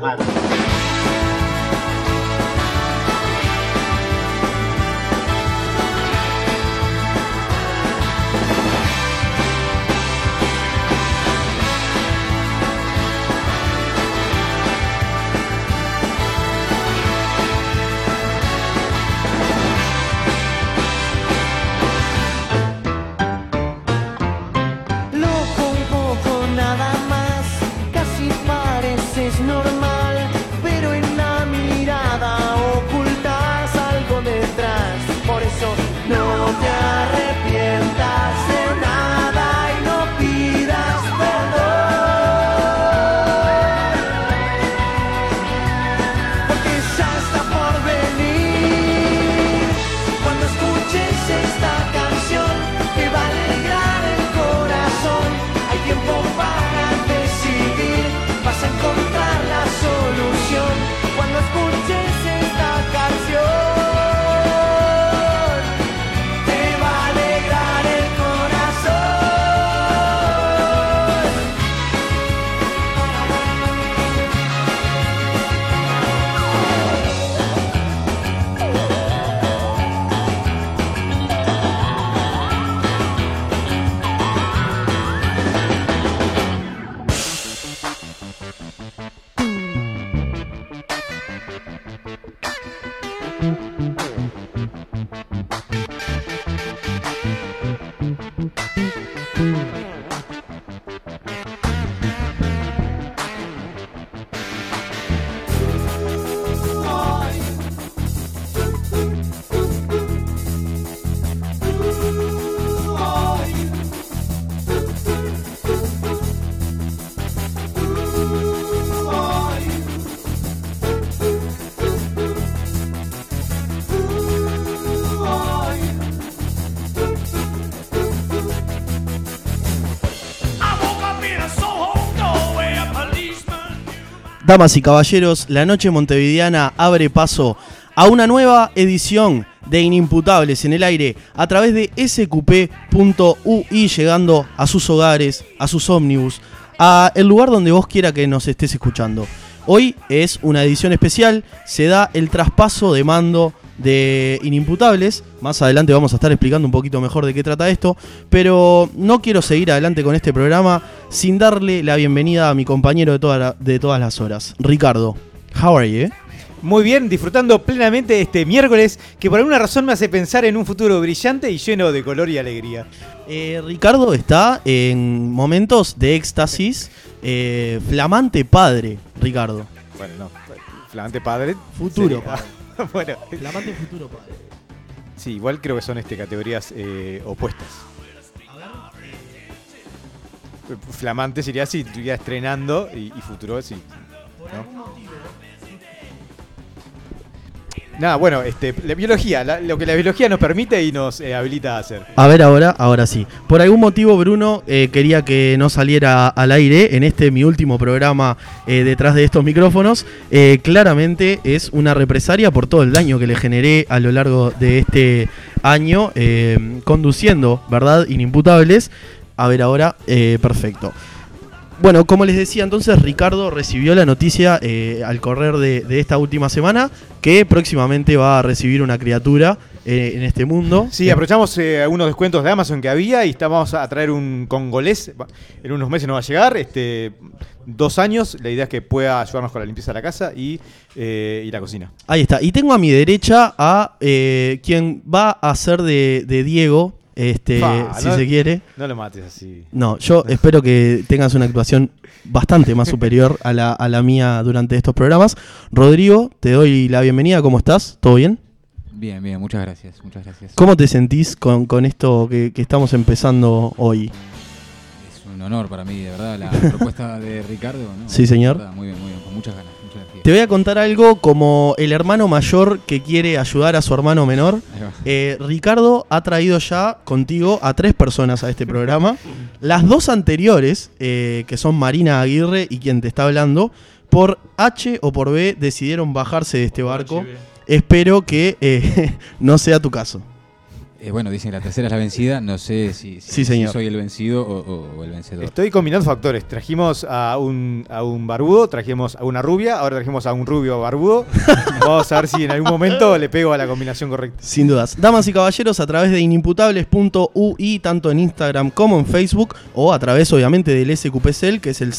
Mando. Damas y caballeros, la noche montevideana abre paso a una nueva edición de Inimputables en el aire a través de sqp.ui llegando a sus hogares, a sus ómnibus, a el lugar donde vos quiera que nos estés escuchando. Hoy es una edición especial, se da el traspaso de mando de Inimputables. Más adelante vamos a estar explicando un poquito mejor de qué trata esto. Pero no quiero seguir adelante con este programa sin darle la bienvenida a mi compañero de, toda la- de todas las horas, Ricardo. How are you? Muy bien, disfrutando plenamente este miércoles que por alguna razón me hace pensar en un futuro brillante y lleno de color y alegría. Eh, Ricardo está en momentos de éxtasis. eh, flamante padre, Ricardo. Bueno, no, flamante padre. Futuro sería- padre. bueno, Flamante futuro padre. sí, igual creo que son este, categorías eh, opuestas. Flamante sería si estuviera estrenando y, y futuro sí. ¿no? Nada, bueno, este, la biología, la- lo que la biología nos permite y nos eh, habilita a hacer. A ver ahora, ahora sí. Por algún motivo Bruno eh, quería que no saliera al aire en este mi último programa eh, detrás de estos micrófonos. Eh, claramente es una represalia por todo el daño que le generé a lo largo de este año conduciendo, ¿verdad? Inimputables. A ver ahora, perfecto. Bueno, como les decía entonces, Ricardo recibió la noticia eh, al correr de, de esta última semana que próximamente va a recibir una criatura eh, en este mundo. Sí, aprovechamos eh, algunos descuentos de Amazon que había y estamos a traer un congolés. En unos meses nos va a llegar, este, dos años. La idea es que pueda ayudarnos con la limpieza de la casa y, eh, y la cocina. Ahí está. Y tengo a mi derecha a eh, quien va a ser de, de Diego, este, Fa, si no- se quiere. No lo mates así. No, yo espero que tengas una actuación bastante más superior a la, a la mía durante estos programas. Rodrigo, te doy la bienvenida. ¿Cómo estás? ¿Todo bien? Bien, bien, muchas gracias, muchas gracias. ¿Cómo te sentís con, con esto que, que estamos empezando hoy? Es un honor para mí, de verdad, la propuesta de Ricardo. ¿no? Sí, señor. Verdad, muy bien, muy bien, con muchas ganas. Te voy a contar algo como el hermano mayor que quiere ayudar a su hermano menor. Eh, Ricardo ha traído ya contigo a tres personas a este programa. Las dos anteriores, eh, que son Marina Aguirre y quien te está hablando, por H o por B decidieron bajarse de este barco. Espero que eh, no sea tu caso. Eh, bueno, dicen que la tercera es la vencida. No sé si, si- Sí, señor. si soy el vencido o, o- o el vencedor. Estoy combinando factores. Trajimos a un, a un barbudo, trajimos a una rubia, ahora trajimos a un rubio barbudo. Vamos a ver si en algún momento le pego a la combinación correcta. Sin dudas. Damas y caballeros, a través de inimputables.ui, tanto en Instagram como en Facebook, o a través, obviamente, del SQPCL, que es el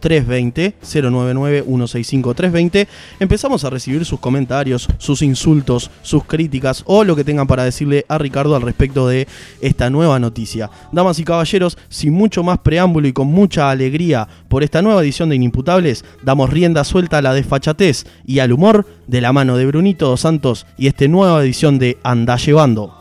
099-165-320, 099-165-320, empezamos a recibir sus comentarios, sus insultos, sus críticas, o lo que tengan para decirle a Ricardo al respecto de esta nueva noticia. Damas y caballeros, sin mucho más preámbulo y con mucha alegría por esta nueva edición de Inimputables, damos rienda suelta a la desfachatez y al humor de la mano de Brunito Dos Santos y esta nueva edición de Anda Llevando.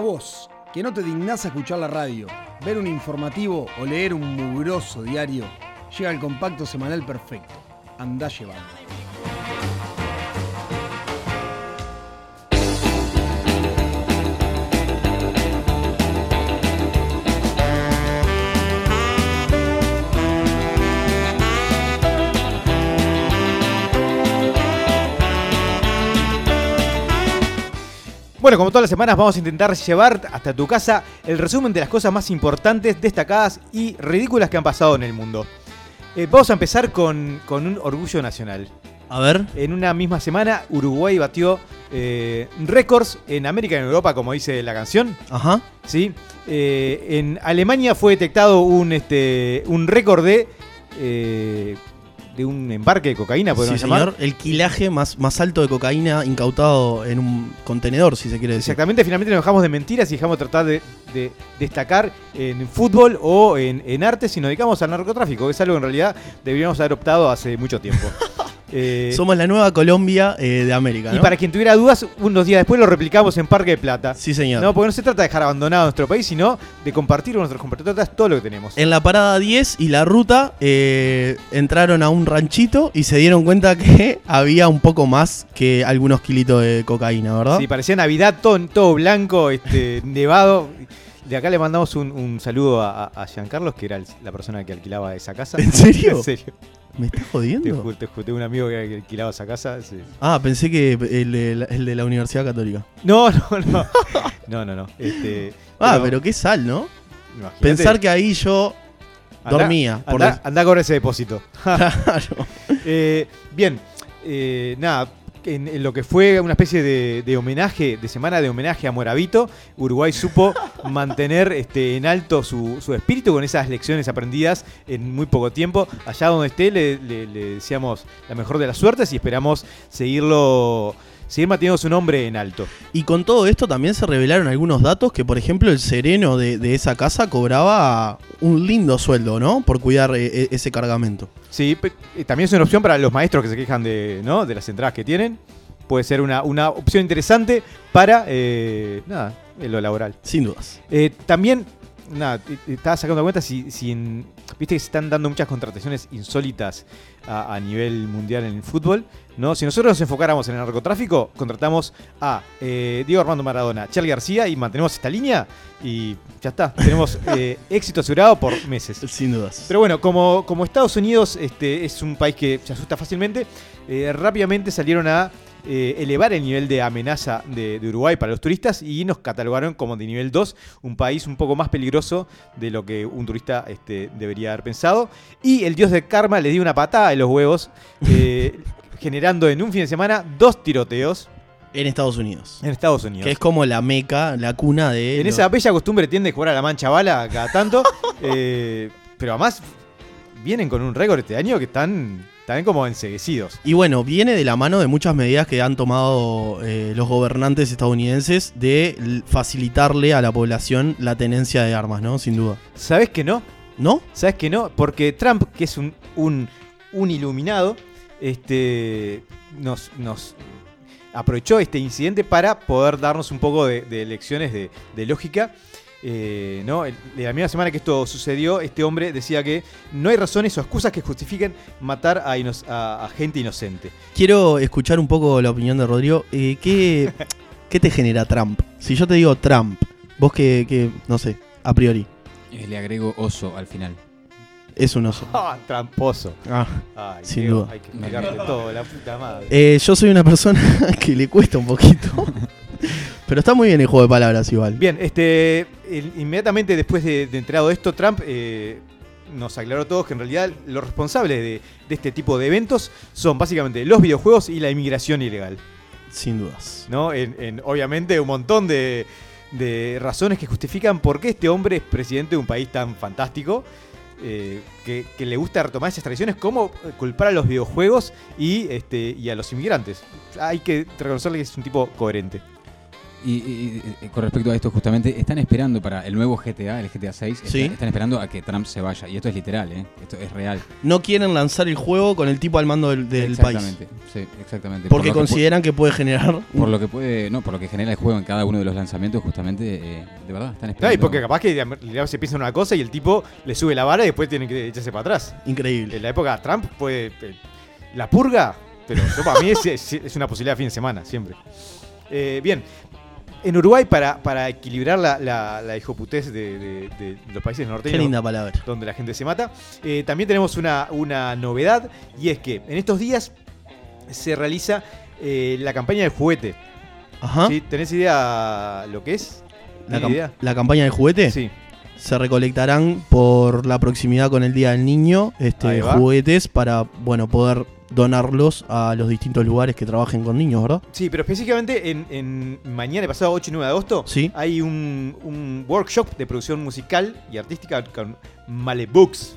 Vos, que no te dignás a escuchar la radio, ver un informativo o leer un mugroso diario, llega el compacto semanal perfecto. Andá llevando. Bueno, como todas las semanas vamos a intentar llevar hasta tu casa el resumen de las cosas más importantes, destacadas y ridículas que han pasado en el mundo. Eh, vamos a empezar con, con un orgullo nacional. A ver, En una misma semana, Uruguay batió eh, récords en América y en Europa, como dice la canción. ajá. ¿sí? Eh, en Alemania fue detectado un, este, un récord de, eh, de un embarque de cocaína, Sí, podemos llamar. señor. El quilaje más, más alto de cocaína incautado en un contenedor, si se quiere decir. Exactamente, finalmente nos dejamos de mentiras y dejamos de tratar de, de destacar en fútbol o en, en arte si nos dedicamos al narcotráfico, que es algo que en realidad deberíamos haber optado hace mucho tiempo. Eh, Somos la nueva Colombia eh, de América, y para quien tuviera dudas, unos días después lo replicamos en Parque de Plata. Sí, señor. No, porque no se trata de dejar abandonado nuestro país, sino de compartir con nuestros compatriotas todo lo que tenemos. En la parada 10 y la ruta eh, entraron a un ranchito y se dieron cuenta que había un poco más que algunos kilitos de cocaína, ¿verdad? Sí, parecía Navidad, todo, todo blanco, este, nevado. De acá le mandamos un, un saludo a, a- a Giancarlos, que era el- la persona que alquilaba esa casa. ¿En serio? en serio. ¿Me estás Te jodiendo? te juro, tengo un amigo que alquilaba esa casa. sí. Ah, pensé que el de, la, el de la Universidad Católica. No, no, no. No, no, no. Este, Ah, pero, qué sal, ¿no? imagínate, Pensar que ahí yo andá- dormía. por Andá, des- andá ese depósito. Claro. Eh, bien, eh, nada, en, en lo que fue una especie de, de homenaje, de semana de homenaje a Moravito, Uruguay supo mantener este, en alto su, su espíritu con esas lecciones aprendidas en muy poco tiempo. Allá donde esté le, le- le deseamos la mejor de las suertes y esperamos seguirlo, seguir manteniendo su nombre en alto. Y con todo esto también se revelaron algunos datos que, por ejemplo, el sereno de, de esa casa cobraba un lindo sueldo, ¿no? Por cuidar eh, eh, ese cargamento. Sí, eh, también es una opción para los maestros que se quejan de, ¿no? de las entradas que tienen. Puede ser una, una opción interesante para eh, nada, en lo laboral. Sin dudas. Eh, también, nada, estaba sacando cuenta si, si en- viste que se están dando muchas contrataciones insólitas a, a nivel mundial en el fútbol. ¿no? Si nosotros nos enfocáramos en el narcotráfico, contratamos a eh, Diego Armando Maradona, Charlie García y mantenemos esta línea y ya está. Tenemos eh, éxito asegurado por meses. Sin dudas. Pero bueno, como, como Estados Unidos este, es un país que se asusta fácilmente, eh, rápidamente salieron a eh, elevar el nivel de amenaza de, de Uruguay para los turistas y nos catalogaron como de nivel 2, un país un poco más peligroso de lo que un turista este, debería haber pensado. Y el dios del karma le dio una patada en los huevos, eh, generando en un fin de semana dos tiroteos en Estados Unidos. en Estados Unidos. Que es como la meca, la cuna de. En los- esa bella costumbre tiende a jugar a la mancha bala cada tanto. eh, pero además vienen con un récord este año que están, están como enseguecidos. Y bueno, viene de la mano de muchas medidas que han tomado eh, los gobernantes estadounidenses de facilitarle a la población la tenencia de armas, ¿no? Sin duda. ¿Sabes que no? ¿No? ¿Sabes que no? Porque Trump, que es un, un, un iluminado, este, nos, nos aprovechó este incidente para poder darnos un poco de, de lecciones de, de lógica. Eh, ¿no? La misma semana que esto sucedió, este hombre decía que no hay razones o excusas que justifiquen matar a, ino- a- a gente inocente. Quiero escuchar un poco la opinión de Rodrigo. Eh, ¿qué, ¿qué te genera Trump? Si yo te digo Trump, vos que, que no sé, a priori, Eh, le agrego oso al final. es un oso. Ah, tramposo. Ah. Ay, Sin duda. Hay que todo, la puta madre. Eh, yo soy una persona que le cuesta un poquito. Pero está muy bien el juego de palabras igual. Bien, este, el- inmediatamente después de, de enterado esto, Trump eh, nos aclaró a todos que en realidad los responsables de, de este tipo de eventos son básicamente los videojuegos y la inmigración ilegal. Sin dudas. ¿no? En, en, obviamente un montón de, de razones que justifican por qué este hombre es presidente de un país tan fantástico. eh, que, que le gusta retomar esas tradiciones, como eh, culpar a los videojuegos y, este, y a los inmigrantes. Hay que reconocerle que es un tipo coherente. Y, y- y con respecto a esto, justamente, están esperando para el nuevo GTA, el GTA 6, Sí. están esperando a que Trump se vaya. Y esto es literal, ¿eh? Esto es real. No quieren lanzar el juego con el tipo al mando del, del país. exactamente, sí, exactamente. Porque por lo que pu- consideran que puede generar. por lo que puede, no, por lo que genera el juego en cada uno de los lanzamientos, justamente, eh, de verdad, están No, esperando. y porque capaz que se piensa en una cosa y el tipo le sube la vara y después tiene que echarse para atrás. Increíble. En la época de Trump fue eh, la purga, pero yo para mí es, es- es una posibilidad de fin de semana, siempre. Eh, bien, en Uruguay, para, para equilibrar la, la, la hijoputez de, de- de los países Qué norteños, linda palabra. donde la gente se mata, eh, también tenemos una, una novedad y es que en estos días se realiza eh, la campaña del juguete. Ajá. ¿Sí? ¿Tenés idea lo que es? La, ¿Tenés cam- idea? la campaña del juguete Sí. se recolectarán por la proximidad con el Día del Niño este, juguetes para bueno poder donarlos a los distintos lugares que trabajen con niños, ¿verdad? Sí, pero específicamente en, en mañana, pasado 8 y 9 de agosto, Sí. hay un, un workshop de producción musical y artística con Malebooks.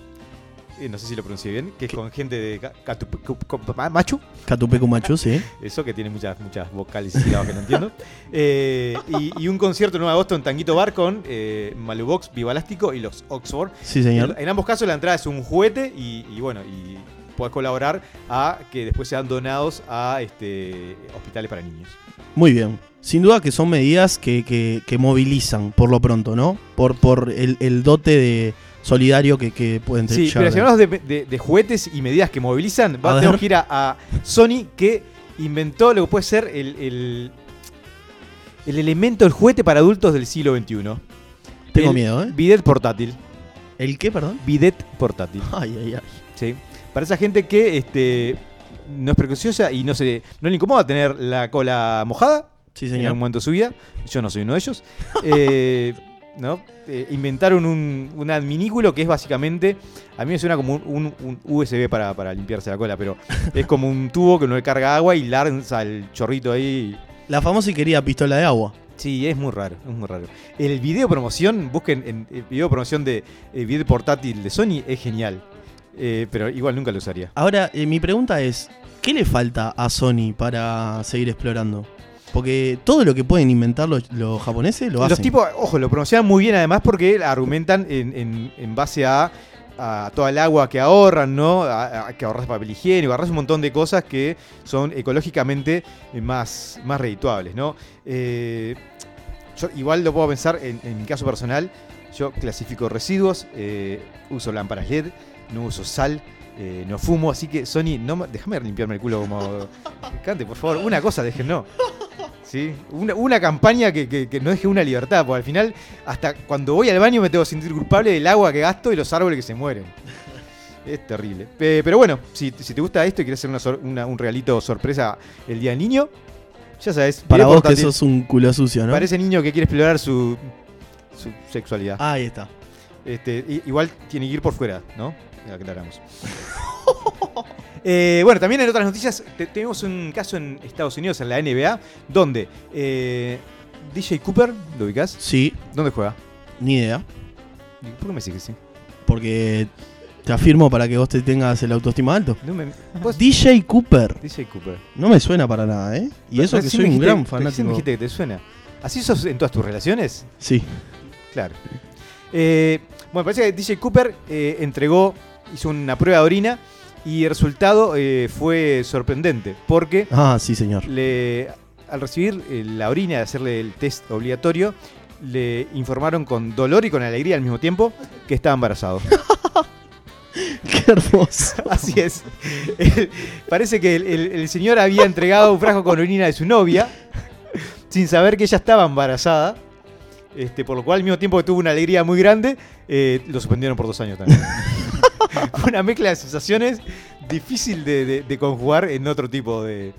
Eh, no sé si lo pronuncié bien, que es con gente de Ca- Catup- Cup- Cup- Ma- Machu, Catupecu Machu, sí. eso que tiene muchas, muchas vocales y sílabas que no entiendo. Eh, y, y un concierto el 9 de agosto en Tanguito Bar con eh, Malubox, Viva Elástico y los Oxford. Sí, señor. En, en ambos casos la entrada es un juguete y, y bueno, y puedes colaborar a que después sean donados a este, hospitales para niños. Muy bien. Sin duda que son medidas que, que- que movilizan por lo pronto, ¿no? Por, por el, el dote de solidario que, que pueden Sí, llegar pero si tener. hablamos de, de- de juguetes y medidas que movilizan, A tenemos que ir a, a Sony que inventó lo que puede ser el, el- el elemento del juguete para adultos del siglo XXI. Tengo El miedo, ¿eh? Bidet portátil. ¿El qué, perdón? Bidet portátil. Ay, ay, ay. ¿sí? Para esa gente que este, no es prejuiciosa y no, se, no le incomoda tener la cola mojada Sí, en señor. algún momento de su vida. Yo no soy uno de ellos. Eh, ¿no? Eh, inventaron un, un adminículo que es básicamente, a mí me suena como un, un- un USB para, para limpiarse la cola, pero es como un tubo que uno le carga agua y lanza el chorrito ahí. La famosa y querida pistola de agua. Sí, es muy raro, es muy raro. El video promoción, busquen en el video promoción de el video portátil de Sony, es genial. Eh, pero igual nunca lo usaría. Ahora, eh, mi pregunta es, ¿qué le falta a Sony para seguir explorando? Porque todo lo que pueden inventar los, los japoneses lo Los hacen. tipos, ojo, lo promocionan muy bien además porque argumentan en, en- en base a, a toda el agua que ahorran, ¿no? A, a que ahorras papel higiénico, ahorras un montón de cosas que son ecológicamente eh, más, más redituables, ¿no? Eh, yo igual lo puedo pensar en, en mi caso personal. Yo clasifico residuos, uso lámparas LED, no uso sal, eh, no fumo, así que Sony, no, me- déjame limpiarme el culo como cante, por favor. Una cosa, déjenlo. ¿sí? Una, una campaña que, que- que no deje una libertad, porque al final, hasta cuando voy al baño me tengo que sentir culpable del agua que gasto y los árboles que se mueren. Es terrible. Pe- pero bueno, si, si te gusta esto y quieres hacer una sor- una- un regalito sorpresa el día del niño, ya sabes. Para vos que sos un culo sucio, ¿no? Para ese niño que quiere explorar su, su sexualidad. Ahí está. Este, igual tiene que ir por fuera, ¿no? Aclaramos. Eh, bueno, también en otras noticias te- tenemos un caso en Estados Unidos, en la NBA, donde eh, DJ Cooper, ¿lo ubicás? Sí, ¿Dónde juega? ni idea. ¿Por qué me decís que sí? Porque te afirmo para que vos te tengas el autoestima alto. No me- vos- DJ Cooper. DJ Cooper. No me suena para nada, ¿eh? Y eso que soy un dijiste- gran fanático. me dijiste que te suena. ¿Así sos en todas tus relaciones? Sí. Claro. Eh, bueno, parece que DJ Cooper eh, entregó, hizo una prueba de orina y el resultado eh, fue sorprendente porque Ah, sí, señor. le, al recibir eh, la orina, de hacerle el test obligatorio, le informaron con dolor y con alegría al mismo tiempo que estaba embarazado. Qué hermoso. Así es. El- parece que el, el- el señor había entregado un frasco con orina de su novia. sin saber que ella estaba embarazada. Este, por lo cual, al mismo tiempo que tuvo una alegría muy grande, eh, lo suspendieron por dos años también. una mezcla de sensaciones difícil de, de- de conjugar en otro tipo de,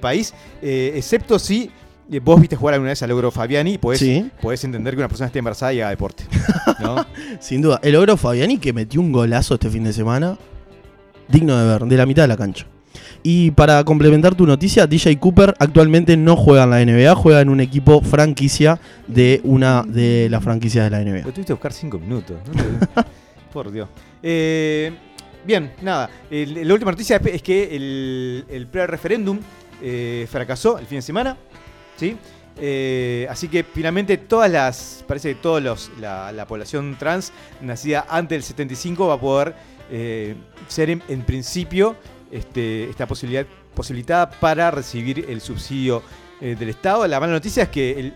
país, eh, excepto si eh, vos viste jugar alguna vez al Logro Fabiani y podés, Sí. podés entender que una persona esté embarazada y haga deporte. ¿no? Sin duda. El ogro Fabiani que metió un golazo este fin de semana. Digno de ver, de la mitad de la cancha. Y para complementar tu noticia, DJ Cooper actualmente no juega en la NBA, juega en un equipo franquicia de una de las franquicias de la NBA. Lo tuviste que buscar cinco minutos. ¿no? Por Dios. Eh, bien, nada. La última noticia es- que el, el pre-referéndum eh, fracasó el fin de semana. ¿sí? Eh, así que finalmente todas las. Parece que toda la, la población trans nacida antes del 75 va a poder ser en, principio este, esta posibilidad posibilitada para recibir el subsidio del Estado. La mala noticia es que el-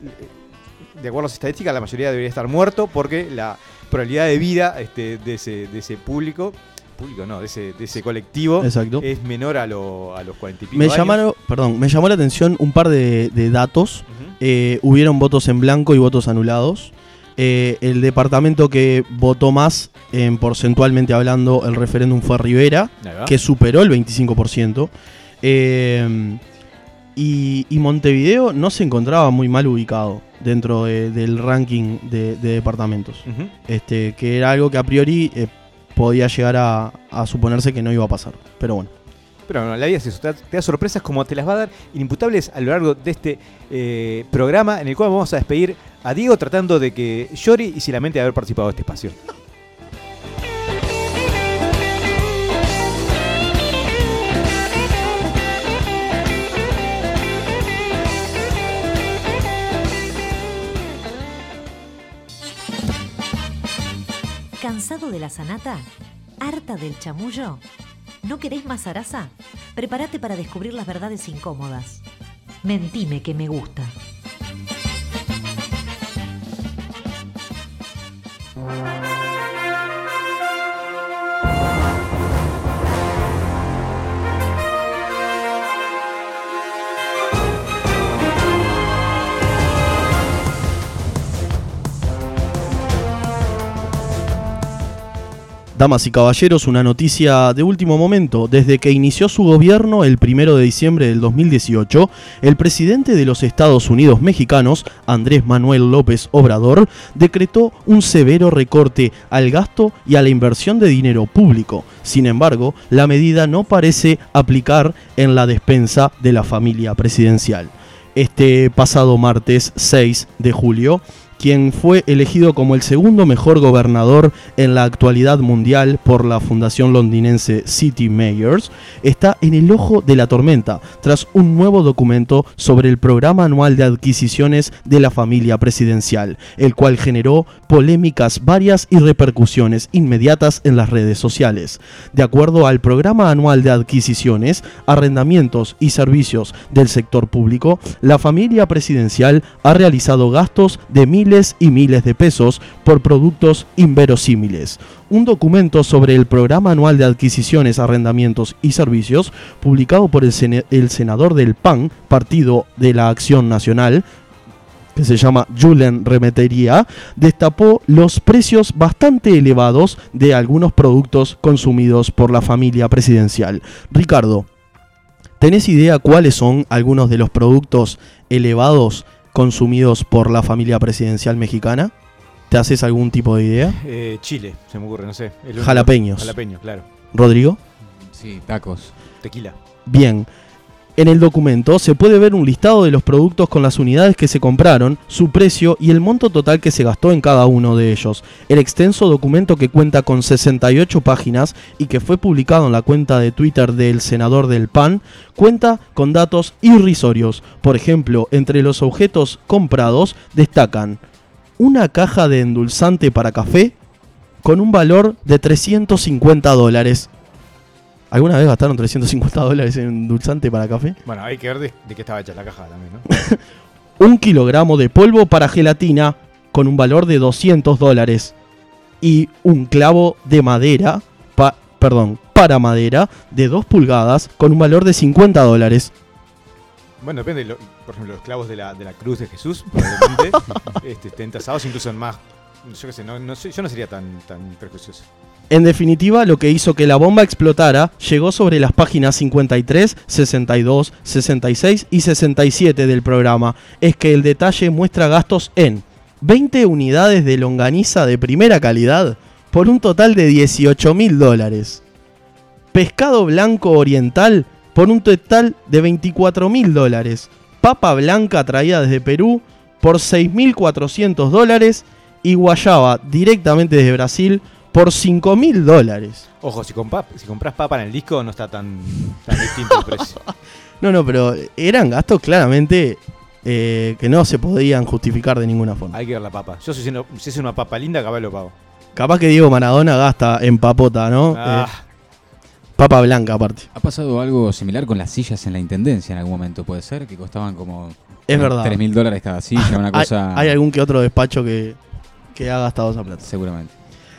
de acuerdo a las estadísticas, la mayoría debería estar muerto porque la probabilidad de vida este, de, ese, de ese público, público no, de ese, de ese colectivo Exacto. es menor a, lo- a los 40 y pico Me años. llamaron, perdón, me llamó la atención un par de, de datos. Eh, hubieron votos en blanco y votos anulados. Eh, el departamento que votó más, en porcentualmente hablando, el referéndum fue Rivera, que superó el 25%. Eh, y, y Montevideo no se encontraba muy mal ubicado dentro de- del ranking de, de departamentos. Este, que era algo que a priori eh, podía llegar a, a suponerse que no iba a pasar. Pero bueno. Pero bueno, la vida es eso, te da, te da sorpresas como te las va a dar inimputables a lo largo de este eh, programa en el cual vamos a despedir a Diego tratando de que llore y se lamente de haber participado de este espacio. ¿Cansado de la sanata? ¿Harta del chamullo? ¿No querés más zaraza? Prepárate para descubrir las verdades incómodas. Mentime que me gusta. Damas y caballeros, una noticia de último momento. Desde que inició su gobierno el primero de diciembre del 2018, el presidente de los Estados Unidos mexicanos, Andrés Manuel López Obrador, decretó un severo recorte al gasto y a la inversión de dinero público. Sin embargo, la medida no parece aplicar en la despensa de la familia presidencial. Este pasado martes 6 de julio, quien fue elegido como el segundo mejor gobernador en la actualidad mundial por la fundación londinense City Mayors, está en el ojo de la tormenta tras un nuevo documento sobre el programa anual de adquisiciones de la familia presidencial, el cual generó polémicas varias y repercusiones inmediatas en las redes sociales. De acuerdo al programa anual de adquisiciones, arrendamientos y servicios del sector público, la familia presidencial ha realizado gastos de miles y miles de pesos por productos inverosímiles. Un documento sobre el programa anual de adquisiciones, arrendamientos y servicios, publicado por el, senador del PAN, Partido de la Acción Nacional, que se llama Julen Remetería, destapó los precios bastante elevados de algunos productos consumidos por la familia presidencial. Ricardo, ¿tenés idea cuáles son algunos de los productos elevados consumidos por la familia presidencial mexicana? ¿Te haces algún tipo de idea? Eh, Chile, se me ocurre, no sé. Jalapeños. Jalapeños, claro. Rodrigo. Sí, tacos. Tequila. Bien. En el documento se puede ver un listado de los productos con las unidades que se compraron, su precio y el monto total que se gastó en cada uno de ellos. El extenso documento que cuenta con 68 páginas y que fue publicado en la cuenta de Twitter del senador del PAN cuenta con datos irrisorios. Por ejemplo, entre los objetos comprados destacan una caja de endulzante para café con un valor de 350 dólares. ¿Alguna vez gastaron 350 dólares en endulzante para café? Bueno, hay que ver de, de qué estaba hecha la caja también, ¿no? Un kilogramo de polvo para gelatina con un valor de 200 dólares. Y un clavo de madera, pa- perdón, para madera de 2 pulgadas con un valor de 50 dólares. Bueno, depende. lo- por ejemplo, los clavos de la, de la cruz de Jesús, probablemente este, estén tasados, incluso en más. Yo qué sé, no, yo no sería tan, tan prejuicioso. En definitiva, lo que hizo que la bomba explotara llegó sobre las páginas 53, 62, 66 y 67 del programa. Es que el detalle muestra gastos en 20 unidades de longaniza de primera calidad por un total de 18 mil dólares. Pescado blanco oriental por un total de 24 mil dólares. Papa blanca traída desde Perú por 6.400 dólares. Y guayaba directamente desde Brasil por 5 mil dólares. Ojo, si, compa- si compras papa en el disco, no está tan, tan distinto el precio. No, no, pero eran gastos claramente eh, que no se podían justificar de ninguna forma. Hay que ver la papa. Yo si, siendo- si es una papa linda, capaz lo pago. Capaz que Diego Maradona gasta en papota, ¿no? Ah, Eh, papa blanca aparte. Ha pasado algo similar con las sillas en la intendencia en algún momento, puede ser, que costaban como Es verdad. 3 mil dólares cada silla, una Hay, cosa. hay algún que otro despacho que, que ha gastado esa plata. Seguramente.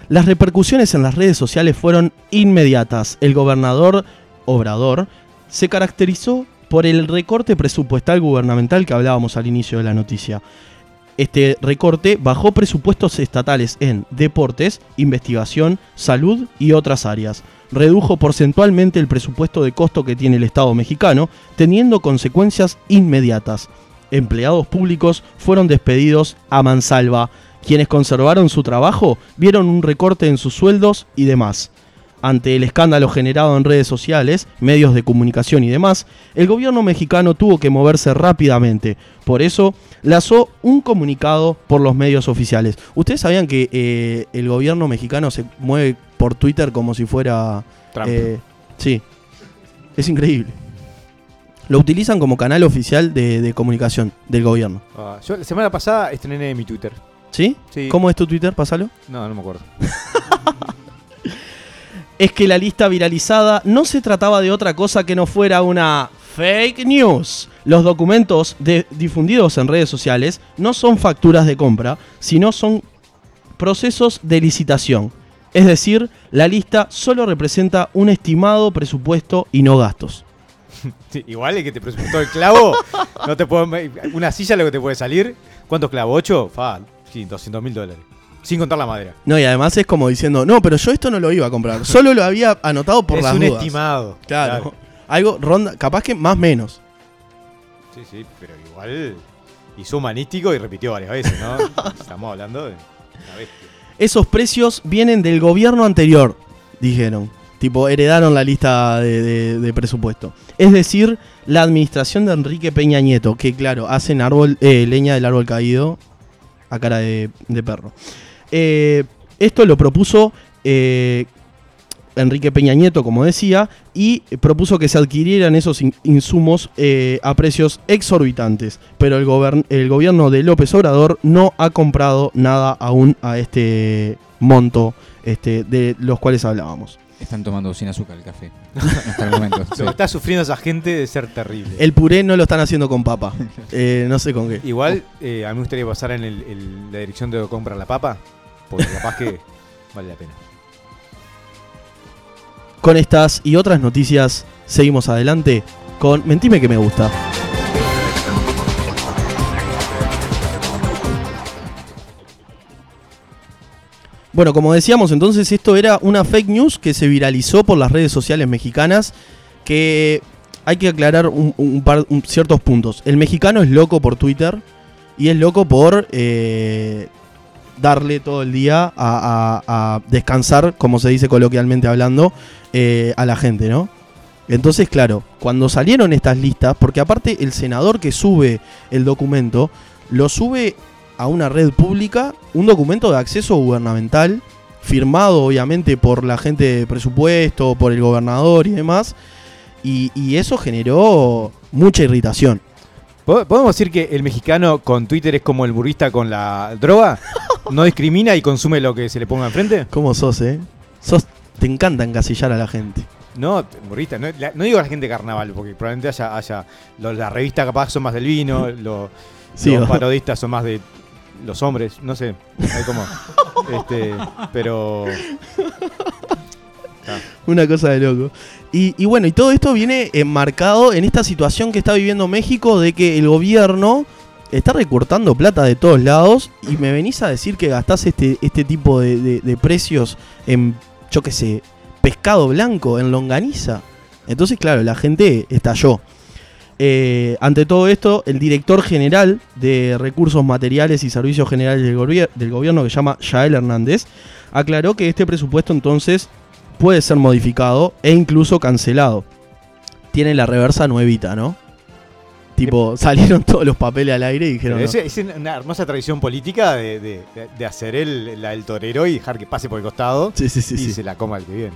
Las repercusiones en las redes sociales fueron inmediatas. El gobernador Obrador se caracterizó por el recorte presupuestal gubernamental que hablábamos al inicio de la noticia. Este recorte bajó presupuestos estatales en deportes, investigación, salud y otras áreas. Redujo porcentualmente el presupuesto de costo que tiene el Estado mexicano, teniendo consecuencias inmediatas. Empleados públicos fueron despedidos a mansalva. Quienes conservaron su trabajo vieron un recorte en sus sueldos y demás. Ante el escándalo generado en redes sociales, medios de comunicación y demás, el gobierno mexicano tuvo que moverse rápidamente. Por eso, lanzó un comunicado por los medios oficiales. ¿Ustedes sabían que eh, el gobierno mexicano se mueve por Twitter como si fuera... Trump. eh, sí, es increíble. Lo utilizan como canal oficial de, de comunicación del gobierno. Ah, yo la semana pasada estrené mi Twitter. ¿Sí? Sí. ¿Cómo es tu Twitter? Pásalo. No, no me acuerdo. es que la lista viralizada no se trataba de otra cosa que no fuera una fake news. Los documentos de- difundidos en redes sociales no son facturas de compra, sino son procesos de licitación. Es decir, la lista solo representa un estimado presupuesto y no gastos. Sí, igual es que te presupuestó el clavo. no te puedo, una silla lo que te puede salir. ¿Cuántos clavos? ¿Ocho? Fa, sí, 200 mil dólares. Sin contar la madera. No, y además es como diciendo, no, pero yo esto no lo iba a comprar, solo lo había anotado por es las un dudas. estimado. Claro. Algo ronda, capaz que más menos. Sí, sí, pero igual hizo humanístico y repitió varias veces, ¿no? Estamos hablando de una bestia. Esos precios vienen del gobierno anterior, dijeron. Tipo, heredaron la lista de, de- de presupuesto. Es decir, la administración de Enrique Peña Nieto, que claro, hacen árbol, eh, leña del árbol caído a cara de, perro. Eh, esto lo propuso eh, Enrique Peña Nieto, como decía, y propuso que se adquirieran esos in- insumos eh, a precios exorbitantes. Pero el, el gobierno de López Obrador no ha comprado nada aún a este monto este, de los cuales hablábamos. Están tomando sin azúcar el café. Hasta el momento. Lo sí. que está sufriendo esa gente de ser terrible. El puré no lo están haciendo con papa. Eh, no sé con qué. Igual, eh, a mí me gustaría pasar en el- el- la dirección de comprar la papa, porque capaz que vale la pena. Con estas y otras noticias, seguimos adelante con Mentime que me gusta. Bueno, como decíamos entonces, esto era una fake news que se viralizó por las redes sociales mexicanas, que hay que aclarar un, par, ciertos puntos. El mexicano es loco por Twitter y es loco por eh, darle todo el día a descansar, como se dice coloquialmente hablando, eh, a la gente, ¿no? Entonces, claro, cuando salieron estas listas, porque aparte el senador que sube el documento, lo sube a una red pública, un documento de acceso gubernamental, firmado obviamente por la gente de presupuesto, por el gobernador y demás, y, y eso generó mucha irritación. ¿Po- ¿Podemos decir que el mexicano con Twitter es como el burrista con la droga? ¿No discrimina y consume lo que se le ponga enfrente? ¿Cómo sos, eh? Sos, te encanta encasillar a la gente. No, burrista, no, la- no digo la gente de carnaval, porque probablemente haya, haya los- las revistas capaz son más del vino, Sí, los o- parodistas son más de los hombres, no sé, hay como, este, pero Una cosa de loco. Y, y bueno, y todo esto viene enmarcado en esta situación que está viviendo México de que el gobierno está recortando plata de todos lados y me venís a decir que gastás este, este tipo de, de- de precios en, yo qué sé, pescado blanco, en longaniza. Entonces, claro, la gente estalló. Eh, ante todo esto, el director general de Recursos Materiales y Servicios Generales del, gobier- del gobierno, que se llama Yael Hernández, aclaró que este presupuesto entonces puede ser modificado e incluso cancelado. Tiene la reversa nuevita, ¿no? Tipo, salieron todos los papeles al aire y dijeron... Es, es una hermosa tradición política de, de- de- de hacer el, la del torero y dejar que pase por el costado Sí, sí, sí, y se la coma el que viene.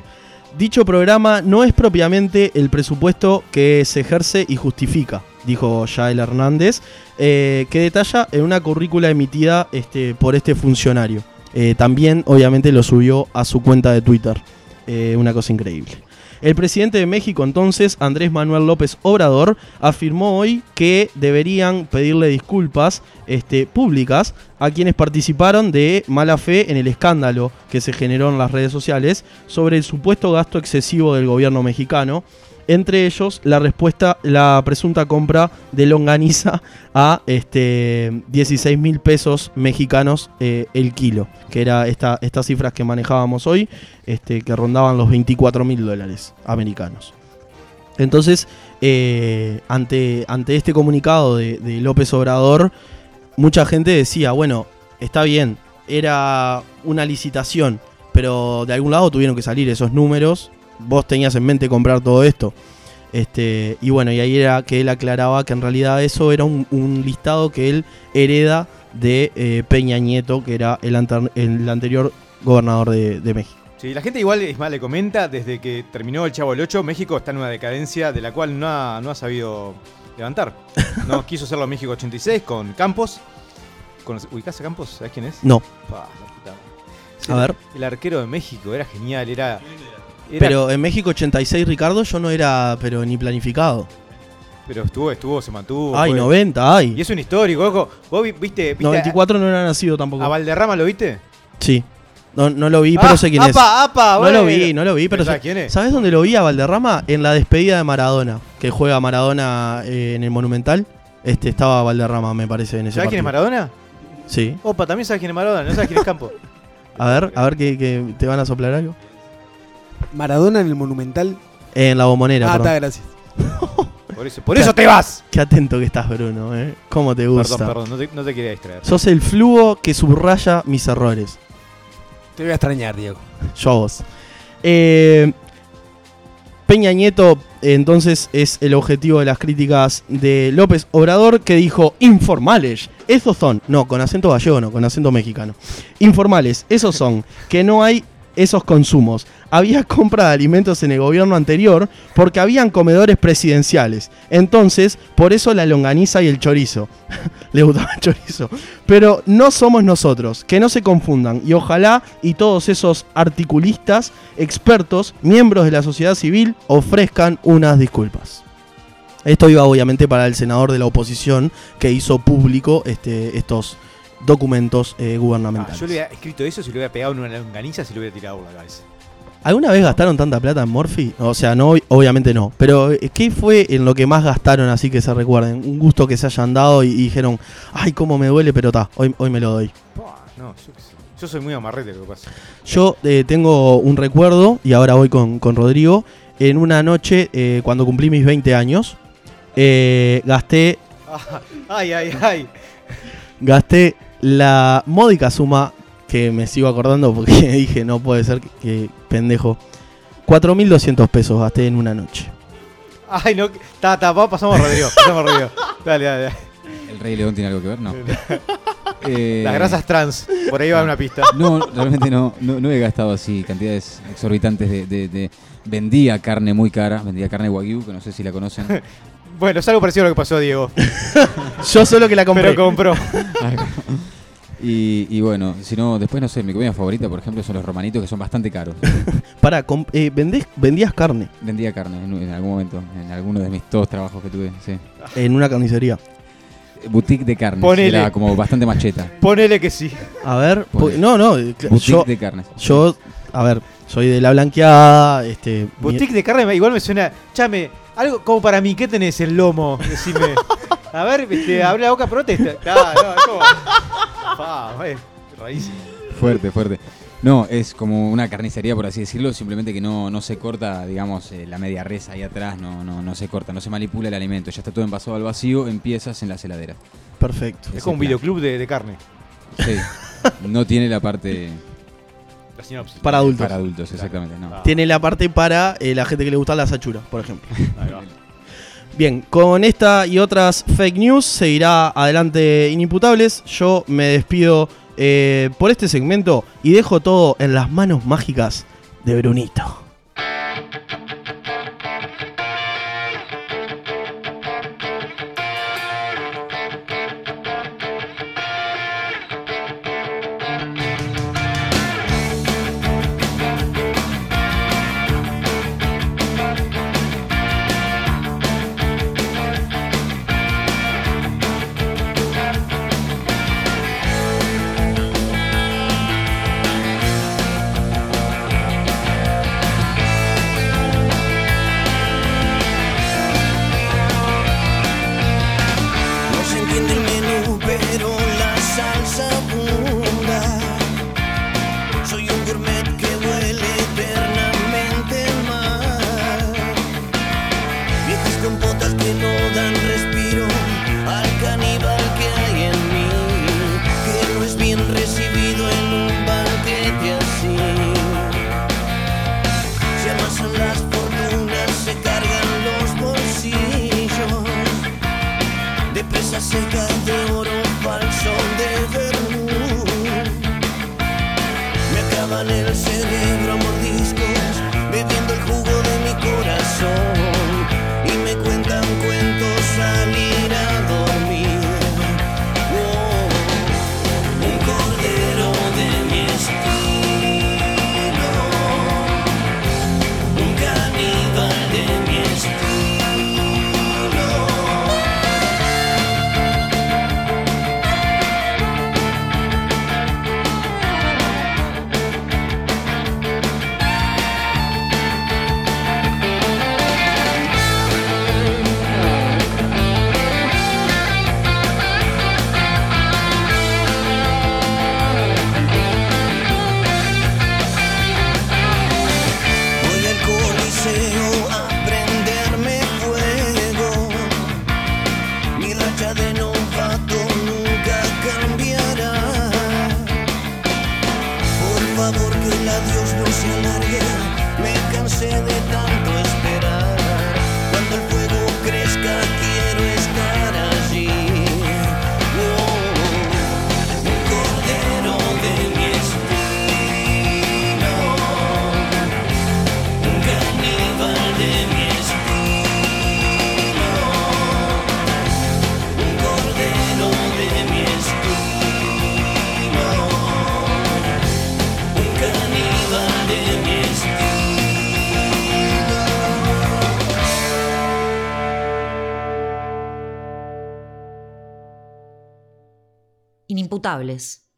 Dicho programa no es propiamente el presupuesto que se ejerce y justifica, dijo Yael Hernández, eh, que detalla en una currícula emitida este, por este funcionario. Eh, también, obviamente, lo subió a su cuenta de Twitter. Eh, una cosa increíble. El presidente de México, entonces, Andrés Manuel López Obrador, afirmó hoy que deberían pedirle disculpas este, públicas a quienes participaron de mala fe en el escándalo que se generó en las redes sociales sobre el supuesto gasto excesivo del gobierno mexicano. Entre ellos, la respuesta, la presunta compra de longaniza a este, 16 mil pesos mexicanos eh, el kilo, que era esta, estas cifras que manejábamos hoy, este, que rondaban los 24 mil dólares americanos. Entonces, eh, ante, ante este comunicado de, de López Obrador, mucha gente decía, bueno, está bien, era una licitación, pero de algún lado tuvieron que salir esos números, vos tenías en mente comprar todo esto. Este, y bueno, y ahí era que él aclaraba que en realidad eso era un, un listado que él hereda de eh, Peña Nieto, que era el, anter- el anterior gobernador de, de México. Sí, la gente igual, es más, le comenta, desde que terminó el Chavo el 8, México está en una decadencia de la cual no ha, no ha sabido levantar. No quiso hacerlo en México 86 con Campos. Con, ¿Ubicás a Campos? ¿Sabes quién es? No, la puta. A ver. El arquero de México, era genial, era... era- pero en México 86, Ricardo, yo no era pero ni planificado. pero estuvo, estuvo, se mantuvo. Ay, fue- 90, ay. Y es un histórico, ojo. ¿Vos vi- viste, viste 94 no era nacido tampoco. a Valderrama lo viste? Sí. No, no lo vi, pero Ah, sé quién apa, es. apa, no bueno. lo vi, no lo vi, pero ¿Sabes sé- quién es? ¿Sabes dónde lo vi a Valderrama? En la despedida de Maradona, que juega Maradona eh, en el Monumental. Este estaba Valderrama, me parece, en ese ¿Sabes quién es. Maradona? Sí. Opa, también sabes quién es Maradona, no sabes quién es Campo. A ver, a ver que, que te van a soplar algo. Maradona en el Monumental. En la bombonera, ah, perdón. está, gracias. Por eso, por eso te vas. Qué atento que estás, Bruno, ¿eh? ¿Cómo te gusta? Perdón, perdón, no te, no te quería distraer. Sos el flujo que subraya mis errores. Te voy a extrañar, Diego. Yo a vos. Eh, Peña Nieto, entonces, es el objetivo de las críticas de López Obrador, que dijo informales. Esos son, no, con acento gallego, no, con acento mexicano. Informales, esos son, que no hay esos consumos. Había compra de alimentos en el gobierno anterior porque habían comedores presidenciales. Entonces, por eso la longaniza y el chorizo. Le gustaba el chorizo. Pero no somos nosotros, que no se confundan. Y ojalá y todos esos articulistas, expertos, miembros de la sociedad civil, ofrezcan unas disculpas. Esto iba obviamente para el senador de la oposición que hizo público este, estos documentos eh, Ah, gubernamentales. yo le hubiera escrito eso si lo hubiera pegado en una longaniza si lo hubiera tirado por la cabeza. ¿Alguna vez gastaron tanta plata en Morphy? O sea, no, obviamente no. Pero, eh, ¿qué fue en lo que más gastaron así que se recuerden? Un gusto que se hayan dado y, y dijeron, ay, cómo me duele, pero está, hoy, hoy me lo doy. No, yo soy muy amarrete lo que pasa. Yo eh, tengo un recuerdo, y ahora voy con, con Rodrigo, en una noche, eh, cuando cumplí mis 20 años, eh, gasté, Ay, ay, ay. gasté la módica suma que me sigo acordando porque dije, no puede ser que, que pendejo. 4.200 pesos gasté en una noche. Ay, no. Ta, ta, pasamos a Rodrigo. Pasamos Rodrigo. Dale, dale, dale. ¿El Rey León tiene algo que ver? No. Eh, Las grasas trans. Por ahí va una pista. No, realmente no, no, no he gastado así cantidades exorbitantes de, de- de- Vendía carne muy cara, vendía carne wagyu, que no sé si la conocen. Bueno, es algo parecido a lo que pasó a Diego. Yo solo que la compré. Pero compró. Y, y bueno, si no, después no sé, mi comida favorita, por ejemplo, son los romanitos que son bastante caros. Pará, eh, vendés- vendías carne Vendía carne en, en algún momento, en alguno de mis dos trabajos que tuve, sí. en una carnicería. Boutique de carnes, Ponele. era como bastante macheta. Ponele que sí. A ver, no, no, eh, Boutique yo, de carnes. yo, a ver, Soy de la blanqueada. Este, mi- Boutique de carne igual me suena. Chame, algo como para mí, ¿qué tenés el lomo? Decime. A ver, este, abre la boca, protesta. Ah, no, es como. Es rarísimo. Fuerte, fuerte. No, es como una carnicería, por así decirlo, simplemente que no, no se corta, digamos, eh, la media res ahí atrás, no, no, no se corta, no se manipula el alimento, ya está todo envasado al vacío, en piezas en la heladera. Perfecto. Es como un plan. videoclub de, de carne. Sí. No tiene la parte La sinopsis. Para adultos. para adultos, exactamente, no. Ah. Tiene la parte para eh, la gente que le gustan las achuras, por ejemplo. Ahí va. Bien, con esta y otras fake news seguirá adelante Inimputables. Yo me despido eh, por este segmento y dejo todo en las manos mágicas de Brunito.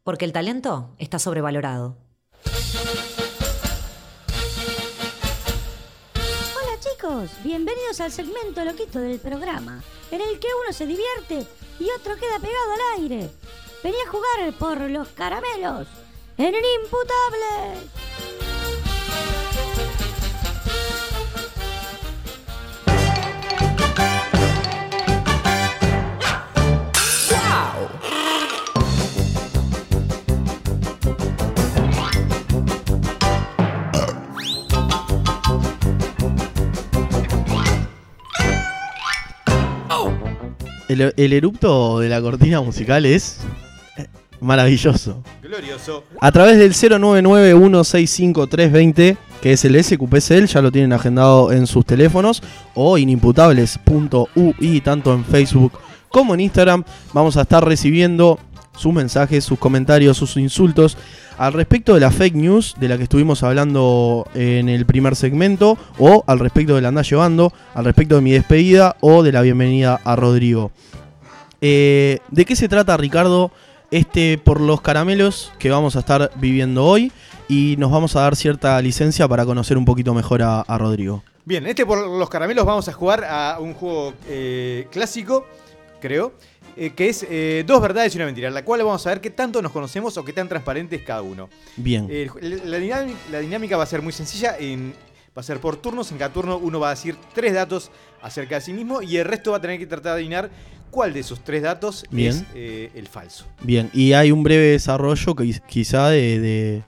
Porque el talento está sobrevalorado. Hola chicos, bienvenidos al segmento loquito del programa, en el que uno se divierte y otro queda pegado al aire. Vení a jugar por los caramelos en Inimputables. El, el erupto de la cortina musical es eh, maravilloso. Glorioso. A través del 099165320, que es el SQPCL, ya lo tienen agendado en sus teléfonos, o inimputables.ui, tanto en Facebook como en Instagram, vamos a estar recibiendo sus mensajes, sus comentarios, sus insultos al respecto de la fake news de la que estuvimos hablando en el primer segmento, o al respecto de la anda llevando, al respecto de mi despedida o de la bienvenida a Rodrigo. Eh, ¿De qué se trata, Ricardo? Este por los caramelos que vamos a estar viviendo hoy. y nos vamos a dar cierta licencia para conocer un poquito mejor a, a Rodrigo. Bien, este por los caramelos vamos a jugar a un juego eh, clásico, creo, eh, que es eh, Dos verdades y una mentira, en la cual vamos a ver qué tanto nos conocemos o qué tan transparente es cada uno. Bien. Eh, la, dinámica, la dinámica va a ser muy sencilla, en- va a ser por turnos, en cada turno uno va a decir tres datos acerca de sí mismo y el resto va a tener que tratar de adivinar cuál de esos tres datos Bien. es eh, el falso. Bien, y hay un breve desarrollo que quiz- quizá de, de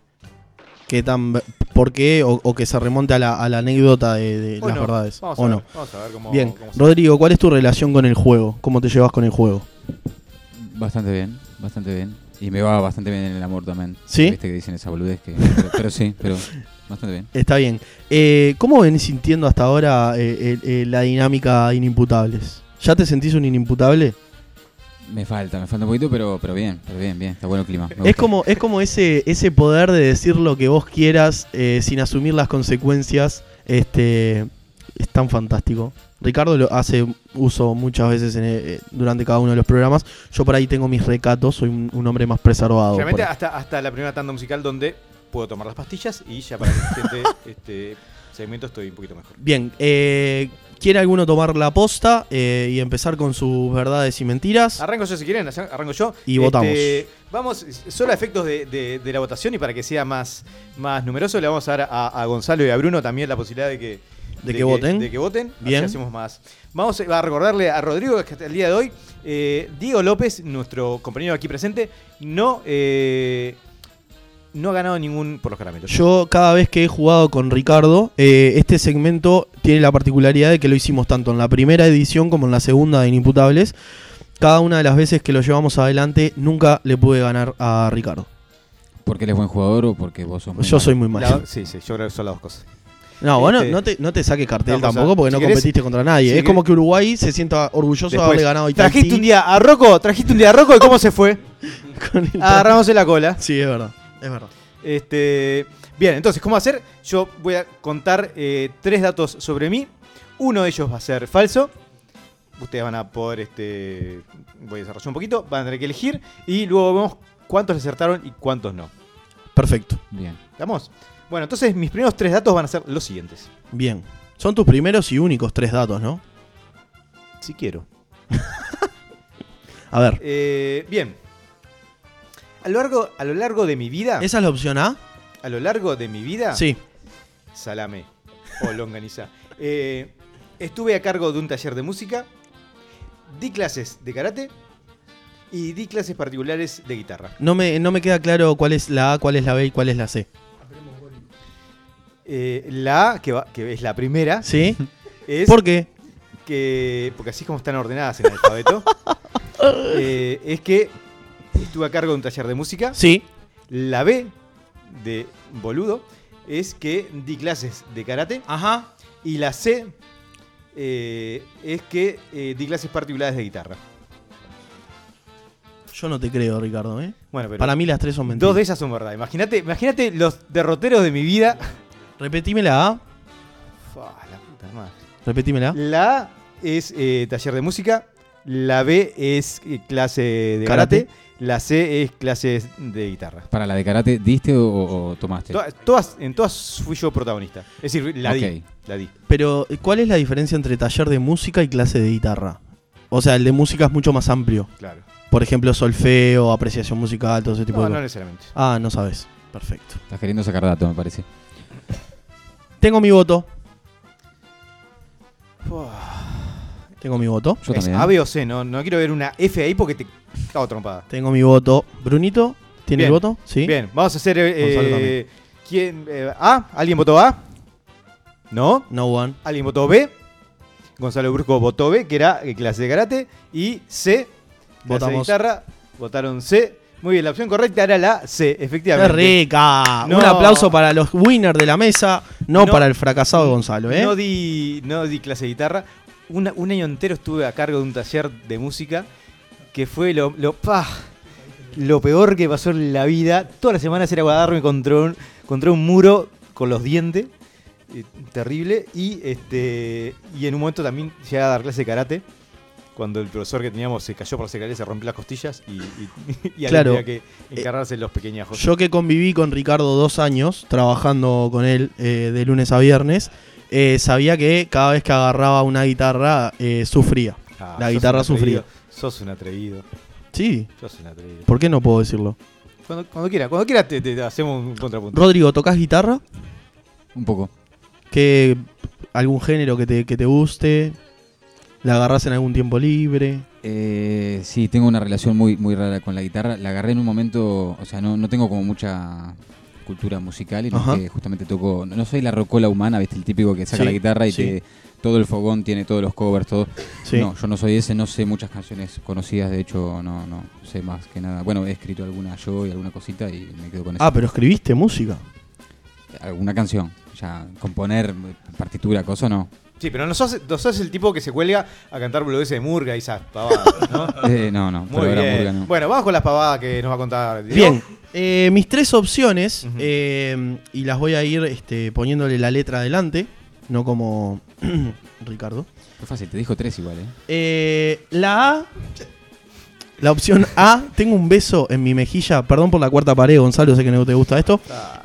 qué tan por qué o, o que se remonte a la, a la anécdota de, las no, verdades. Vamos ¿O a no? ver, vamos a ver cómo, Bien, cómo Rodrigo, ¿cuál es tu relación con el juego? ¿Cómo te llevas con el juego? Bastante bien, bastante bien. Y me va bastante bien en el amor también. ¿Sí? Viste que dicen esa boludez que. Pero, pero sí, pero bastante bien. Está bien. Eh, ¿Cómo venís sintiendo hasta ahora eh, eh, la dinámica inimputables? ¿Ya te sentís un inimputable? Me falta, me falta un poquito, pero, pero bien, pero bien, bien. Está bueno el clima. Es como, es como ese, ese poder de decir lo que vos quieras sin asumir las consecuencias. Este, es tan fantástico. Ricardo lo hace uso muchas veces en, eh, durante cada uno de los programas. Yo por ahí tengo mis recatos, soy un, un hombre más preservado. Realmente hasta, hasta la primera tanda musical donde puedo tomar las pastillas y ya para el siguiente este, segmento estoy un poquito mejor. Bien, eh, ¿quiere alguno tomar la posta eh, y empezar con sus verdades y mentiras? Arranco yo si quieren, arranco yo. Y votamos. Vamos, solo a efectos de, de- de la votación y para que sea más, más numeroso, le vamos a dar a, a Gonzalo y a Bruno también la posibilidad de que, De que voten. De que voten. Así Bien. hacemos más. Vamos a recordarle a Rodrigo que hasta el día de hoy, eh, Diego López, nuestro compañero aquí presente, no, eh, no ha ganado ningún por los caramelos. Yo cada vez que he jugado con Ricardo, eh, este segmento tiene la particularidad de que lo hicimos tanto en la primera edición como en la segunda de Inimputables. Cada una de las veces que lo llevamos adelante, nunca le pude ganar a Ricardo. ¿Porque él es buen jugador o porque vos sos muy Yo malo? soy muy malo. La- sí, sí, yo creo que son las dos cosas. No, bueno, Este- no te, no te saques cartel tampoco porque si no querés- competiste contra nadie. si es como que Uruguay se sienta orgulloso de haberle ganado a trajiste un día a Rocco, trajiste un día a Rocco y cómo se fue. el- Agarramos en la cola. Sí, es verdad. Es verdad. Este, bien, entonces, ¿cómo hacer? Yo voy a contar eh, tres datos sobre mí. Uno de ellos va a ser falso. Ustedes van a poder, este, voy a desarrollar un poquito, van a tener que elegir y luego vemos cuántos acertaron y cuántos no. Perfecto. Bien. ¿Estamos? Bueno, entonces mis primeros tres datos van a ser los siguientes. Bien. Son tus primeros y únicos tres datos, ¿no? Si quiero. A ver. Eh, bien. A lo, largo, a lo largo de mi vida. ¿Esa es la opción A? A lo largo de mi vida. Sí. Salame o longaniza. Eh, estuve a cargo de un taller de música, di clases de karate y di clases particulares de guitarra. No me, no me queda claro cuál es la A, cuál es la B y cuál es la C. Eh, la A, que, va- que es la primera, ¿Sí? es ¿Por qué? que, porque así es como están ordenadas en el alfabeto, eh, es que estuve a cargo de un taller de música. Sí. La B de boludo es que di clases de karate. Ajá. Y la C eh, es que eh, di clases particulares de guitarra. Yo no te creo, Ricardo, ¿eh? Bueno, pero Para mí las tres son mentiras. dos de esas son verdad. Imagínate, imagínate los derroteros de mi vida. Repetime la A. Fua, la puta madre. Repetímela. La A es eh, taller de música. La B es eh, clase de Karate. karate. La C es clases de guitarra. ¿Para la de karate diste o, o tomaste? To- Todas, en todas fui yo protagonista. Es decir, la di. La di. Pero, ¿cuál es la diferencia entre taller de música y clase de guitarra? O sea, el de música es mucho más amplio. Claro. Por ejemplo, solfeo, apreciación musical, todo ese tipo No, de no cosas. necesariamente. Ah, no sabes. Perfecto. Estás queriendo sacar datos, me parece. Tengo mi voto. Tengo mi voto. Yo Es también. A, B o C, no, no quiero ver una F ahí porque te cago trompada. Tengo mi voto. Brunito, ¿tiene Bien. el voto? Sí. Bien, vamos a hacer. eh, Gonzalo eh, también. ¿Quién? eh, ¿A? ¿Alguien votó A? ¿No? No one. ¿Alguien votó B? Gonzalo Brusco votó B, que era eh, clase de karate. Y C, clase de guitarra. Votaron C. Muy bien, la opción correcta era la C, ¡Qué efectivamente. rica! No. Un aplauso para los winners de la mesa, no, No. para el fracasado Gonzalo, ¿eh? No di, no di clase de guitarra. Una- un año entero estuve a cargo de un taller de música que fue lo, lo, pa, lo peor que pasó en la vida. Todas las semanas era guardarme contra un, contra un muro con los dientes. eh, terrible. Y este y en un momento también llegué a dar clase de karate. Cuando el profesor que teníamos se cayó por las escaleras, se rompió las costillas y, y, y alguien Claro. tenía que encargarse de los pequeñajos. Yo que conviví con Ricardo dos años, trabajando con él eh, de lunes a viernes, eh, sabía que cada vez que agarraba una guitarra eh, sufría. Ah, la guitarra sufría. Sos un atrevido. Sí, Sos un atrevido. ¿por qué no puedo decirlo? Cuando, cuando quiera, cuando quiera te, te hacemos un contrapunto. Rodrigo, ¿tocas guitarra? Un poco. ¿Qué, ¿Algún género que te, que te guste? ¿La agarras en algún tiempo libre? Eh, sí, tengo una relación muy, muy rara con la guitarra. La agarré en un momento, o sea, no, no tengo como mucha cultura musical y no que justamente toco. No, no soy la rocola humana, viste, el típico que saca Sí, la guitarra y sí. te, todo el fogón tiene todos los covers, todo. Sí. No, yo no soy ese, no sé muchas canciones conocidas, de hecho, no, no sé más que nada. Bueno, he escrito alguna yo y alguna cosita y me quedo con eso. Ah, pero escribiste música. Alguna canción. Ya, componer partitura, cosa no. Sí, pero no sos, no sos el tipo que se cuelga a cantar boludeces de murga y esas pavadas, ¿no? Eh, no, no, Muy. Murga no. Bueno, vamos con las pavadas que nos va a contar Diego. Bien, eh, mis tres opciones, Ujú. eh, y las voy a ir este, poniéndole la letra adelante, no como Ricardo. Fue fácil, te dijo tres igual, ¿eh? Eh, la A, la opción A, tengo un beso en mi mejilla, perdón por la cuarta pared, Gonzalo, sé que no te gusta esto,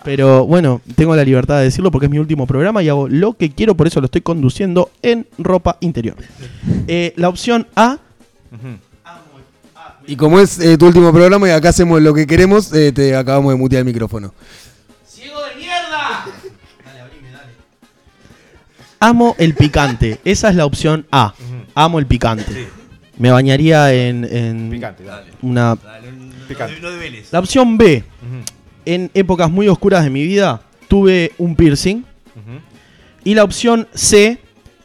pero bueno, tengo la libertad de decirlo porque es mi último programa y hago lo que quiero, por eso lo estoy conduciendo en ropa interior. Eh, la opción A. Y como es eh, tu último programa y acá hacemos lo que queremos, eh, te acabamos de mutear el micrófono. ¡Ciego de mierda! Amo el picante. Esa es la opción A. Amo el picante. Me bañaría en, en Picante, dale. una... Picante. La opción B. En épocas muy oscuras de mi vida tuve un piercing. Y la opción C.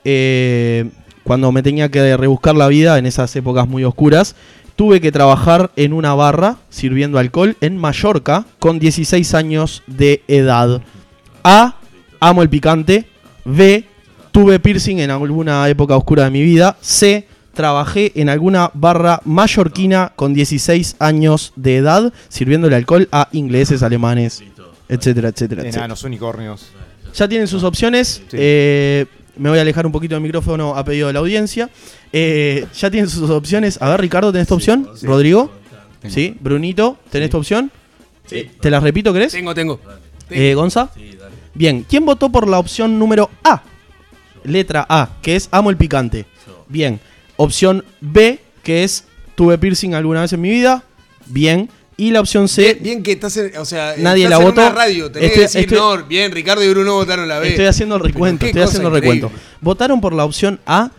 eh, cuando me tenía que rebuscar la vida en esas épocas muy oscuras, tuve que trabajar en una barra sirviendo alcohol en Mallorca con 16 años de edad. A. Amo el picante. B. Tuve piercing en alguna época oscura de mi vida. C. Trabajé en alguna barra mallorquina con 16 años de edad sirviéndole alcohol a ingleses, alemanes, etcétera, etcétera, etcétera. Enanos, unicornios. Ya tienen sus opciones. Sí. Eh, me voy a alejar un poquito del micrófono a pedido de la audiencia. Eh, ya tienen sus opciones. A ver, Ricardo, ¿tenés tu opción? ¿Rodrigo? Tengo. ¿Sí? ¿Brunito? ¿Tenés Sí. tu opción? Eh, ¿Te las repito, crees? Tengo, tengo. Eh, ¿Gonza? Bien. ¿Quién votó por la opción número A? Letra A, que es amo el picante. Bien. Opción B, que es tuve piercing alguna vez en mi vida. Bien. Y la opción C, Bien, bien que estás en, o sea, Nadie estás la en votó. una radio, tenés Estoy- que decir, estoy- no, bien, Ricardo y Bruno votaron la B. Estoy haciendo el recuento, estoy haciendo el recuento. Votaron por la opción A,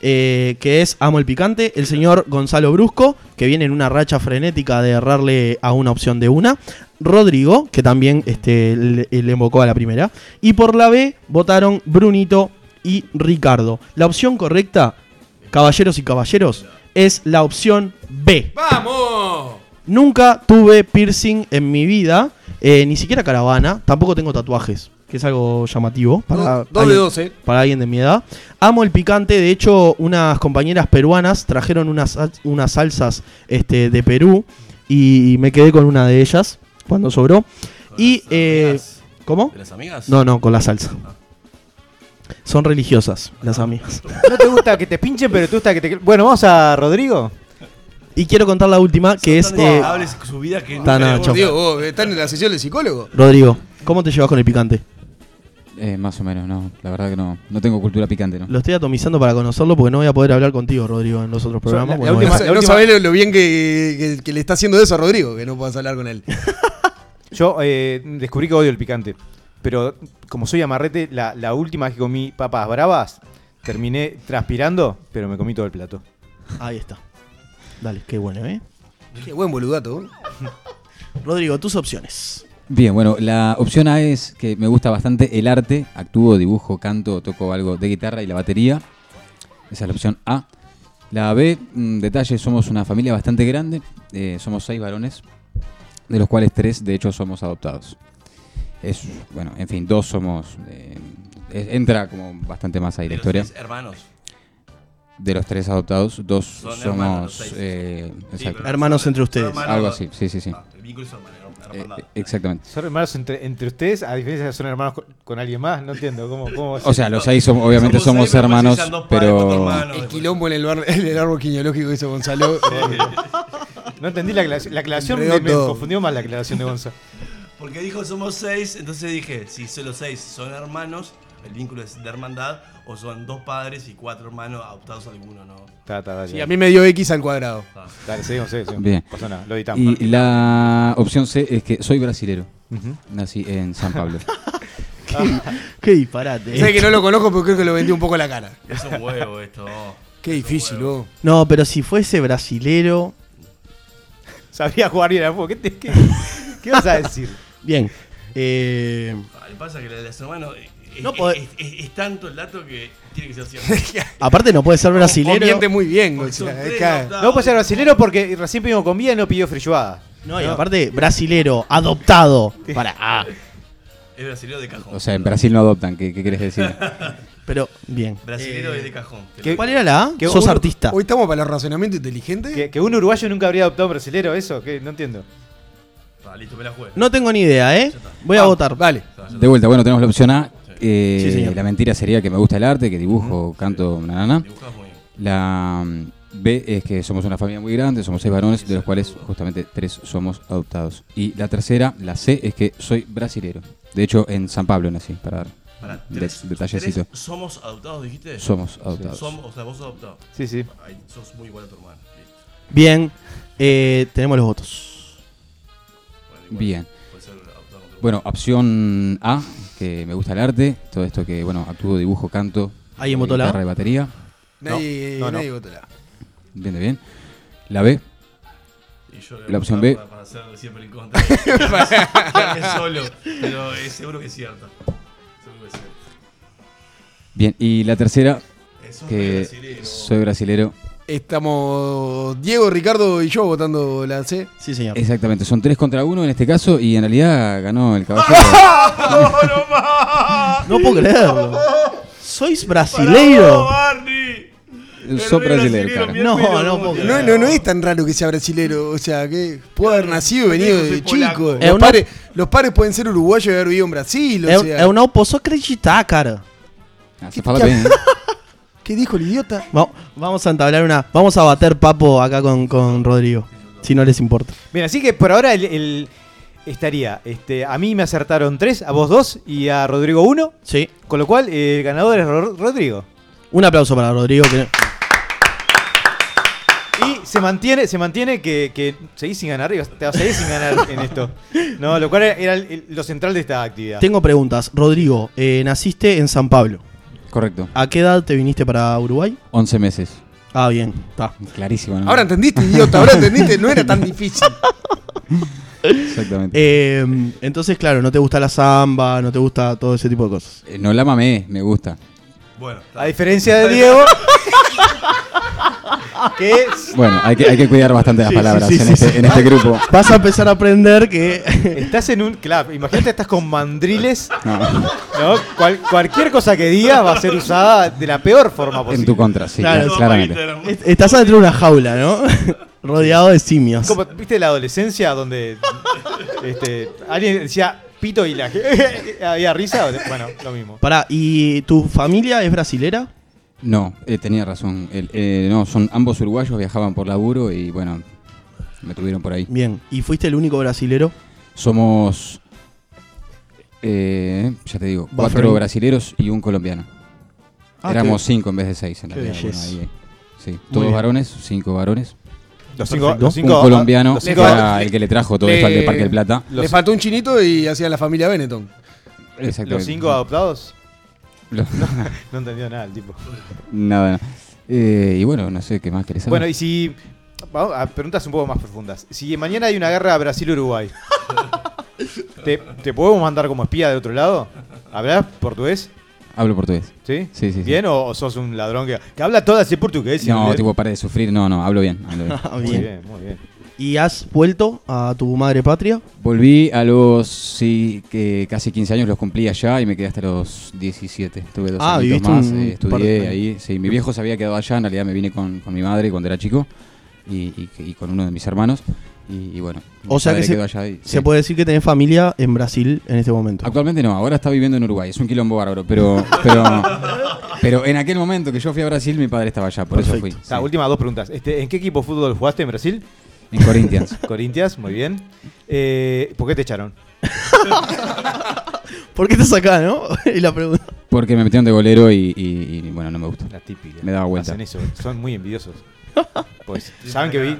eh, que es Amo el Picante, el señor Gonzalo Brusco, que viene en una racha frenética de errarle a una opción de una. Rodrigo, que también este, le, le invocó a la primera. Y por la B votaron Brunito y Ricardo. La opción correcta, caballeros y caballeros, es la opción B. ¡Vamos! Nunca tuve piercing en mi vida, eh, ni siquiera caravana, tampoco tengo tatuajes, que es algo llamativo para, de alguien, dos, eh. para alguien de mi edad. Amo el picante, de hecho unas compañeras peruanas trajeron unas, unas salsas este, de Perú y me quedé con una de ellas cuando sobró. Y... eh, ¿Cómo? ¿De las amigas? No, no, con la salsa. Son religiosas las amigas. No te gusta que te pinchen, pero te gusta que te. Bueno, vamos a Rodrigo. Y quiero contar la última, que es... Tan eh, desagradables su vida que Nacho. Diego, vos están en la sesión del psicólogo. Rodrigo, ¿cómo te llevas con el picante? Eh, más o menos, no. La verdad que no. No tengo cultura picante, ¿no? Lo estoy atomizando para conocerlo porque no voy a poder hablar contigo, Rodrigo, en los otros programas. la- porque la no No, última- la no sabés lo, lo bien que, que- que le está haciendo eso a Rodrigo, que no puedas hablar con él. Yo eh, descubrí que odio el picante. Pero como soy amarrete, la, la última vez que comí papas bravas, terminé transpirando, pero me comí todo el plato. Ahí está. Dale, qué bueno, ¿eh? Qué buen boludato. ¿eh? Rodrigo, tus opciones. Bien, bueno, la opción A es que me gusta bastante el arte. Actúo, dibujo, canto, toco algo de guitarra y la batería. Esa es la opción A. La B, mm, detalle, somos una familia bastante grande. eh, somos seis varones, de los cuales tres, de hecho, somos adoptados. Es, bueno, en fin, dos somos... eh, es- entra como bastante más ahí la De los historia. tres hermanos. De los tres adoptados, dos Son somos... hermanos, eh, Sí, Hermanos entre ustedes. hermanos. Algo así, sí, sí, sí. Ah, el vínculo es hermano, Eh, hermandad. exactamente. ¿Son hermanos entre, entre ustedes? A diferencia de que son hermanos con, con alguien más, no entiendo. ¿Cómo, cómo va a O sea, los seis somos- obviamente somos, seis, pero hermanos, pero hermanos, El quilombo en el, bar- en el árbol que hizo Gonzalo. No entendí la aclaración. La aclaración me, confundió más la aclaración de Gonza. Porque dijo somos seis, entonces dije, si solo seis son hermanos, el vínculo es de hermandad, o son dos padres y cuatro hermanos adoptados alguno, ¿no? Está, está, dale. Sí, a mí me dio X al cuadrado. Dale, seguimos, seguimos. seguimos. Bien. Nada, lo editamos. Y la opción C es que soy brasilero. Ujú. Nací en San Pablo. Qué disparate. Sé que no lo conozco, pero creo que lo vendí un poco la cara. Es un huevo esto. Qué difícil, ¿no? No, pero si fuese brasilero. Sabría jugar bien al fútbol. ¿Qué, te- qué, qué vas a decir? Bien. Eh, Ah, le pasa que la de No es- tanto el dato que tiene que ser cierto. aparte, no puede ser O brasilero. miente muy bien, o sea, es que-. No puede ser brasilero porque recién pedimos comida y no pidió frilloada. No, y aparte, brasilero, adoptado. Para. ah, Es brasilero de cajón. O sea, en Brasil no adoptan, ¿qué, qué querés decir? pero, bien. brasilero Eh, es de cajón. ¿qué- ¿Cuál era la A? que Sos artista. Hoy estamos para el razonamiento inteligente. ¿Que, que un uruguayo nunca habría adoptado a un brasilero, eso? ¿Qué? No entiendo. Listo, me la juego. No tengo ni idea, ¿eh? Voy a votar. Vale. De vuelta, bueno, tenemos la opción A. eh, Sí, señor. la mentira sería que me gusta el arte, que dibujo, canto, nanana. Dibujás muy bien. La mm, B es que somos una familia muy grande, somos seis varones, de los cuales justamente tres somos adoptados. Y la tercera, la C, es que soy brasilero. De hecho, en San Pablo nací, para dar Pará, de- tres- detallecito. tres ¿Somos adoptados, dijiste? Somos adoptados. Somos, o sea, vos sos adoptado. Sí, sí. Sos muy igual a tu hermano. Listo. Bien. eh, tenemos los votos. Bien. ser Bueno, opción A, que me gusta el arte, todo esto que, bueno, actúo, dibujo, canto, ¿Alguien votó la A? guitarra y batería. Nadie, No, no, nadie no. votó la. Bien, bien. La B, Y yo La opción B. Para, para hacer siempre el contra. Quedarme solo. Pero es seguro que es cierto. Seguro que es cierto. bien. Y la tercera, Eso es que brasilero. soy brasilero. Estamos Diego, Ricardo y yo votando la C. Sí, señor. Exactamente, son tres contra uno en este caso y en realidad ganó el caballero. No puedo creerlo. ¿Sois brasileiro? Cara. bien. No, no ¿cómo puedo No, creer. no, no es tan raro que sea brasilero. O sea, que puede haber nacido y venido de chico. Los, una- padres, los padres pueden ser uruguayos y haber vivido en Brasil. O Eu, não posso acreditar, cara. Ah, se fala bien. ¿Qué dijo el idiota? Va- Vamos a entablar una. Vamos a bater papo acá con, con Rodrigo. Si no les importa. Bien, así que por ahora el, el- estaría. Este, a mí me acertaron tres, a vos dos y a Rodrigo uno. Sí. Con lo cual, eh, el ganador es Ro- Rodrigo. Un aplauso para Rodrigo. que- Y se mantiene, se mantiene que, que seguís sin ganar, te vas a seguir sin ganar en esto. No, lo cual era el- el- lo central de esta actividad. Tengo preguntas. Rodrigo, eh, naciste en San Pablo. Correcto, ¿A qué edad te viniste para Uruguay? 11 meses. Ah, bien. Está. Clarísimo, ¿no? Ahora entendiste, idiota. Ahora entendiste. No era tan difícil. Exactamente. Eh, entonces, claro, no te gusta la samba, no te gusta todo ese tipo de cosas. Eh, no la mamé, me gusta. Bueno, A diferencia de Diego, que Bueno, hay que, hay que cuidar bastante las Sí, palabras sí, sí, en, sí, este, sí. en este grupo. Vas a empezar a aprender que. estás en un. Claro, imagínate, estás con mandriles. No, ¿no? Cual- cualquier cosa que digas va a ser usada de la peor forma posible. en tu contra, sí, Claro. cla- claramente. Est- Estás adentro de una jaula, ¿no? Rodeado de simios. Como, ¿Viste la adolescencia donde este, alguien decía pito y la había risa? Bueno, lo mismo. Pará, ¿y tu familia es brasilera? No, eh, tenía razón. El- eh, no, son ambos uruguayos, viajaban por laburo y bueno, me tuvieron por ahí. Bien. ¿Y fuiste el único brasilero? Somos, eh, ya te digo, cuatro brasileros y un colombiano. Ah, Éramos cinco en vez de seis en realidad. belleza. Bueno, ahí, sí, todos varones, cinco varones. Los cinco, Perfecto. los cinco- un colombiano, los que cinco- era el que le trajo todo esto al de Parque del Plata. Le faltó un chinito y hacía la familia Benetton. Exactamente. los cinco adoptados. No entendió nada el tipo. nada, nada. Eh, y bueno, no sé qué más querés saber. Bueno, y si. Vamos a preguntas un poco más profundas. Si mañana hay una guerra Brasil-Uruguay, ¿te, ¿te podemos mandar como espía de otro lado? ¿Hablas portugués? Hablo portugués. ¿Sí? Sí, sí, sí. ¿Bien o, o sos un ladrón que, que habla todo así portugués? No, tipo, para de sufrir. No, no, hablo bien. hablo bien. Ah, Muy bien, muy bien. ¿Y has vuelto a tu madre patria? Volví a los sí, que casi 15 años, los cumplí allá y me quedé hasta los 17. Tuve dos Ah, años viviste más, un eh, de estudié años. ahí. Sí, mi viejo se había quedado allá, en realidad me vine con, con mi madre cuando era chico y, y- y con uno de mis hermanos. y, y bueno. O sea que se, quedó allá y- se sí. puede decir que tenés familia en Brasil en este momento. Actualmente no, ahora está viviendo en Uruguay, es un quilombo bárbaro, pero, pero, pero en aquel momento que yo fui a Brasil, mi padre estaba allá, por eso fui. O sea, sí. últimas dos preguntas. Este, ¿En qué equipo de fútbol jugaste en Brasil? En Corinthians. Corinthians, muy bien. Eh, ¿Por qué te echaron? ¿Por qué estás acá, no? y la pregunta. Porque me metieron de golero y, y- y, bueno, no me gustó. La típica. Me daba vuelta. Hacen eso, son muy envidiosos. Pues, saben que vi.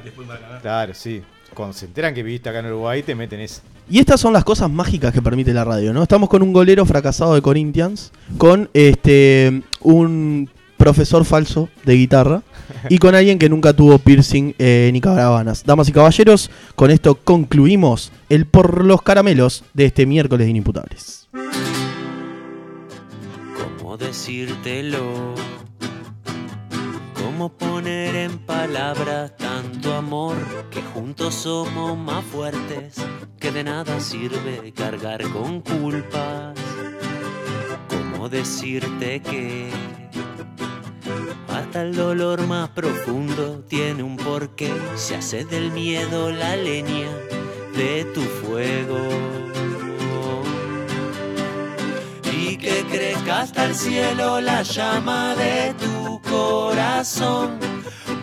Claro, sí. Cuando se enteran que viviste acá en Uruguay, te meten eso. Y estas son las cosas mágicas que permite la radio, ¿no? Estamos con un golero fracasado de Corinthians, con este un profesor falso de guitarra y con alguien que nunca tuvo piercing eh, ni cabravanas. Damas y caballeros, con esto concluimos el por los caramelos de este miércoles de Inimputables. ¿Cómo decírtelo? ¿Cómo poner en palabras tanto amor que juntos somos más fuertes? Que de nada sirve cargar con culpas. ¿Cómo decirte que hasta el dolor más profundo tiene un porqué? Se hace del miedo la leña de tu fuego y que crezca hasta el cielo la llama de tu corazón,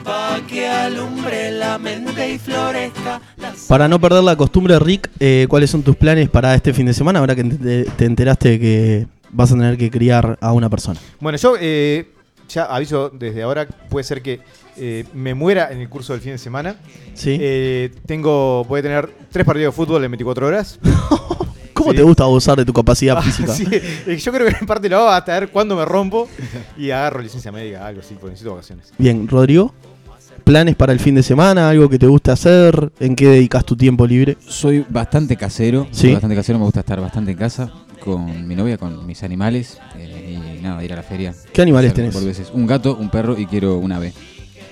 pa' que alumbre la mente y florezca la Para no perder la costumbre, Rick, eh, ¿cuáles son tus planes para este fin de semana ahora que te, te enteraste de que vas a tener que criar a una persona? Bueno, yo eh, ya aviso desde ahora, puede ser que eh, me muera en el curso del fin de semana. Sí. Eh, tengo, voy a tener tres partidos de fútbol en 24 horas. ¿Cómo sí. te gusta abusar de tu capacidad Ah, física? sí, eh, yo creo que en parte lo hago hasta ver cuándo me rompo y agarro licencia médica, algo así, porque necesito vacaciones. Bien, Rodrigo, ¿planes para el fin de semana? ¿Algo que te guste hacer? ¿En qué dedicas tu tiempo libre? Soy bastante casero, Sí. soy bastante casero, me gusta estar bastante en casa con mi novia, con mis animales eh, y nada, ir a la feria. ¿Qué animales tenés? boludeces. Un gato, un perro y quiero un ave.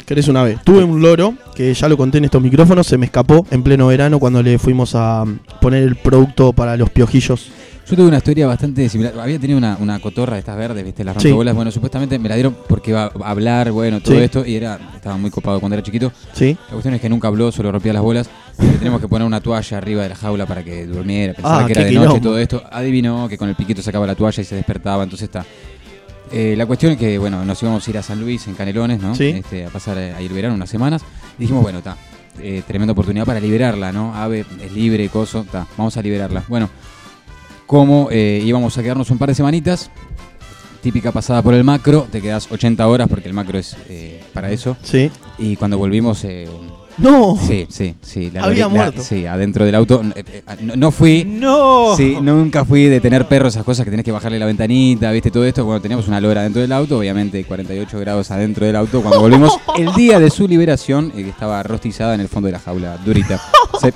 ¿Querés una vez? Tuve un loro, que ya lo conté en estos micrófonos, se me escapó en pleno verano cuando le fuimos a mm, poner el producto para los piojillos. Yo tuve una historia bastante similar. Había tenido una, una cotorra de estas verdes, ¿viste? Las Sí. rompebolas. Bueno, supuestamente me la dieron porque iba a hablar, bueno, todo Sí. esto. Y era estaba muy copado cuando era chiquito. ¿Sí? La cuestión es que nunca habló, solo rompía las bolas. Le tenemos que poner una toalla arriba de la jaula para que durmiera. Pensaba Ah, que era de noche y quilombo. todo esto. Adivinó que con el piquito sacaba la toalla y se despertaba. Entonces está. Eh, la cuestión es que, bueno, nos íbamos a ir a San Luis, en Canelones, ¿no? Sí. Este, a pasar a ir verano unas semanas. Y dijimos, bueno, está. eh, tremenda oportunidad para liberarla, ¿no? Ave es libre, coso, está. Vamos a liberarla. Bueno, como eh, íbamos a quedarnos un par de semanitas, típica pasada por el macro, te quedas 80 horas porque el macro es eh, para eso. Sí. Y cuando volvimos, eh, ¡No! sí, sí, sí. la Había muerto. sí, adentro del auto. eh, eh, no, no fui. ¡No! Sí, nunca fui de tener perros, esas cosas que tenés que bajarle la ventanita, viste, todo esto. Bueno, teníamos una lora dentro del auto, obviamente 48 grados adentro del auto. Cuando volvimos, el día de su liberación, eh, que estaba rostizada en el fondo de la jaula, durita. Sí.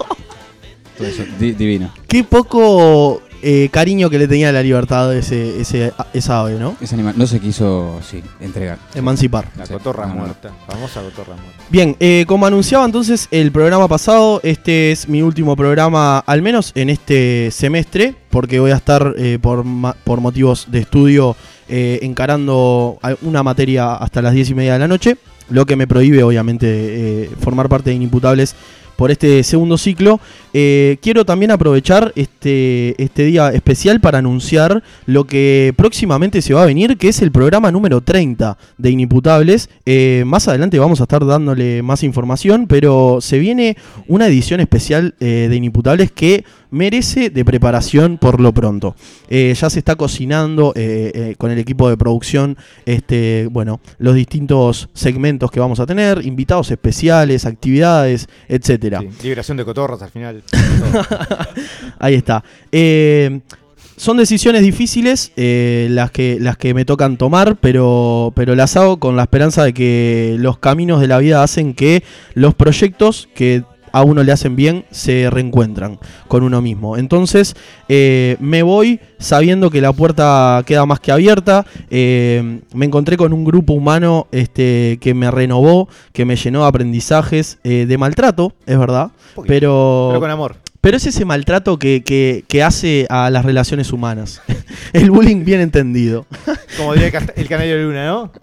Todo eso, di- divino. Qué poco eh, cariño que le tenía a la libertad ese, ese, esa ave, ¿no? Ese animal no se quiso, sí, entregar. Emancipar. La Sí, cotorra no. muerta, famosa cotorra muerta. Bien, eh, como anunciaba entonces el programa pasado, este es mi último programa, al menos en este semestre, porque voy a estar eh, por, por motivos de estudio eh, encarando una materia hasta las 10 y media de la noche, lo que me prohíbe obviamente eh, formar parte de Inimputables por este segundo ciclo. Eh, quiero también aprovechar este, este día especial para anunciar lo que próximamente se va a venir, que es el programa número 30 de Inimputables. Eh, más adelante vamos a estar dándole más información, pero se viene una edición especial eh, de Inimputables que merece de preparación por lo pronto. Eh, ya se está cocinando eh, eh, con el equipo de producción este, bueno, los distintos segmentos que vamos a tener, invitados especiales, actividades, etcétera. Sí, liberación de cotorras al final. Ahí está. Eh, son decisiones difíciles eh, las, que, las que me tocan tomar, pero, pero las hago con la esperanza de que los caminos de la vida hacen que los proyectos que a uno le hacen bien se reencuentran con uno mismo. Entonces eh, me voy sabiendo que la puerta queda más que abierta. Eh, me encontré con un grupo humano este, que me renovó, que me llenó de aprendizajes, eh, de maltrato, es verdad. poquito, Pero, Pero con amor. pero es ese maltrato que, que- que hace a las relaciones humanas. El bullying bien entendido. Como diría el canario de Luna, ¿no?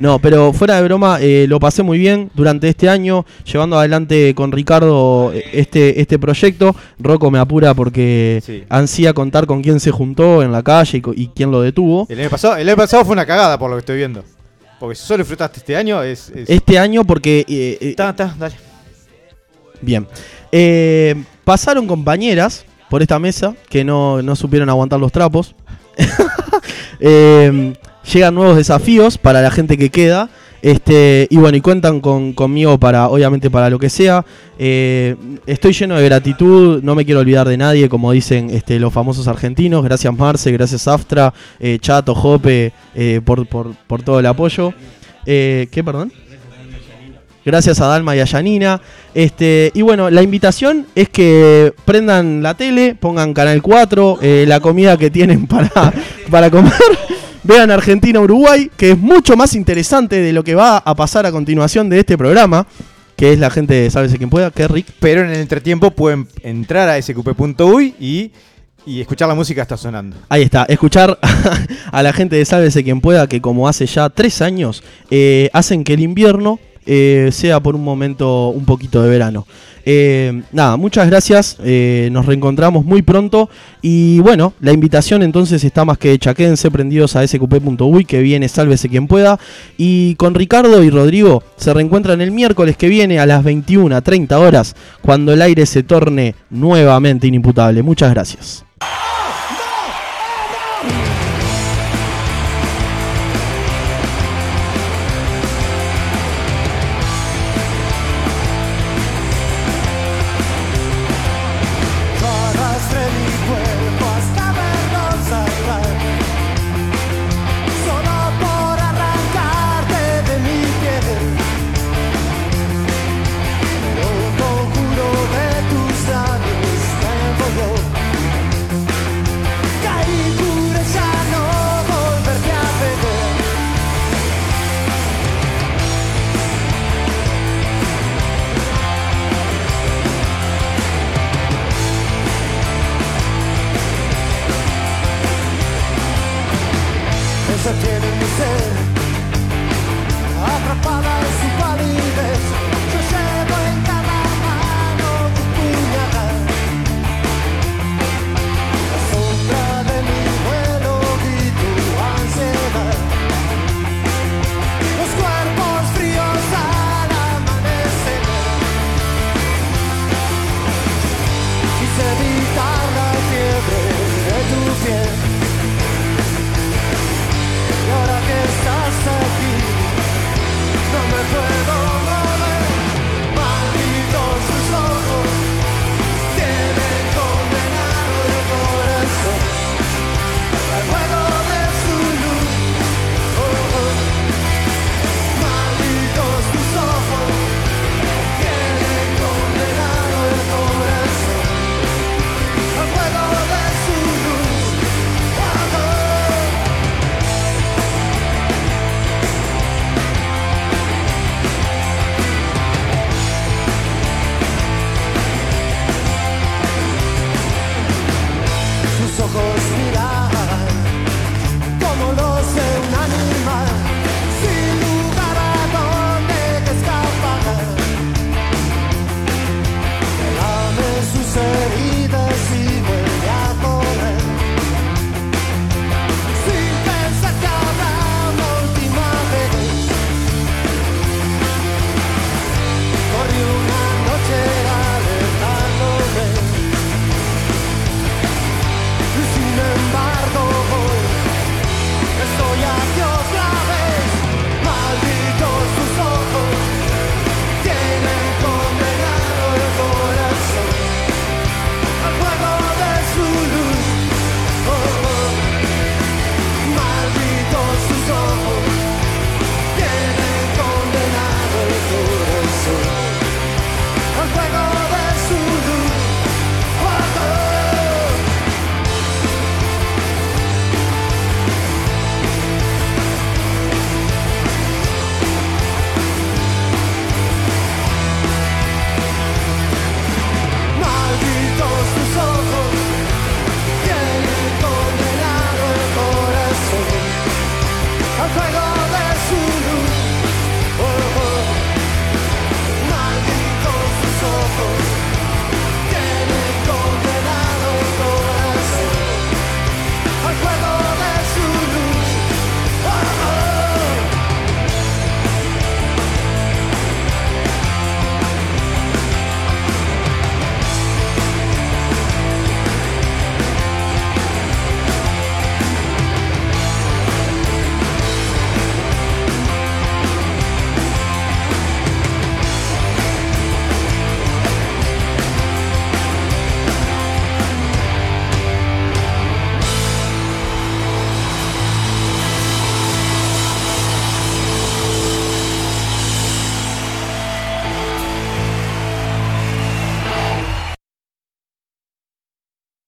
No, pero fuera de broma, eh, lo pasé muy bien durante este año, llevando adelante con Ricardo eh, este, este proyecto. Rocco me apura porque Sí. ansía contar con quién se juntó en la calle y, quién lo detuvo. El año, pasado, el año pasado fue una cagada por lo que estoy viendo. Porque si solo disfrutaste este año, es. es- Este año porque... eh, eh, Ta, ta, dale. Bien. Pasaron compañeras por esta mesa que no, no supieron aguantar los trapos. Eh, llegan nuevos desafíos para la gente que queda. Este, y bueno, y cuentan con, conmigo para, obviamente, para lo que sea. Eh, estoy lleno de gratitud, no me quiero olvidar de nadie, como dicen este, los famosos argentinos. Gracias Marce, gracias Aftra, eh, Chato, Jope, eh, por, por, por todo el apoyo. Eh, ¿Qué, perdón? Gracias a Dalma y a Yanina. Este, y bueno, la invitación es que prendan la tele, pongan Canal 4, eh, la comida que tienen para, para comer. Vean Argentina-Uruguay, que es mucho más interesante de lo que va a pasar a continuación de este programa, que es la gente de Sálvese quien pueda, que es Rick. Pero en el entretiempo pueden entrar a sqp.uy y, y escuchar la música que está sonando. Ahí está, escuchar a la gente de Sálvese quien pueda, que como hace ya tres años, eh, hacen que el invierno eh, sea por un momento un poquito de verano. Eh, nada, muchas gracias, eh, nos reencontramos muy pronto y bueno, la invitación entonces está más que hecha, quédense prendidos a sqp.uy que viene Sálvese quien pueda y con Ricardo y Rodrigo se reencuentran el miércoles que viene a las 21, 30 horas cuando el aire se torne nuevamente inimputable. Muchas gracias.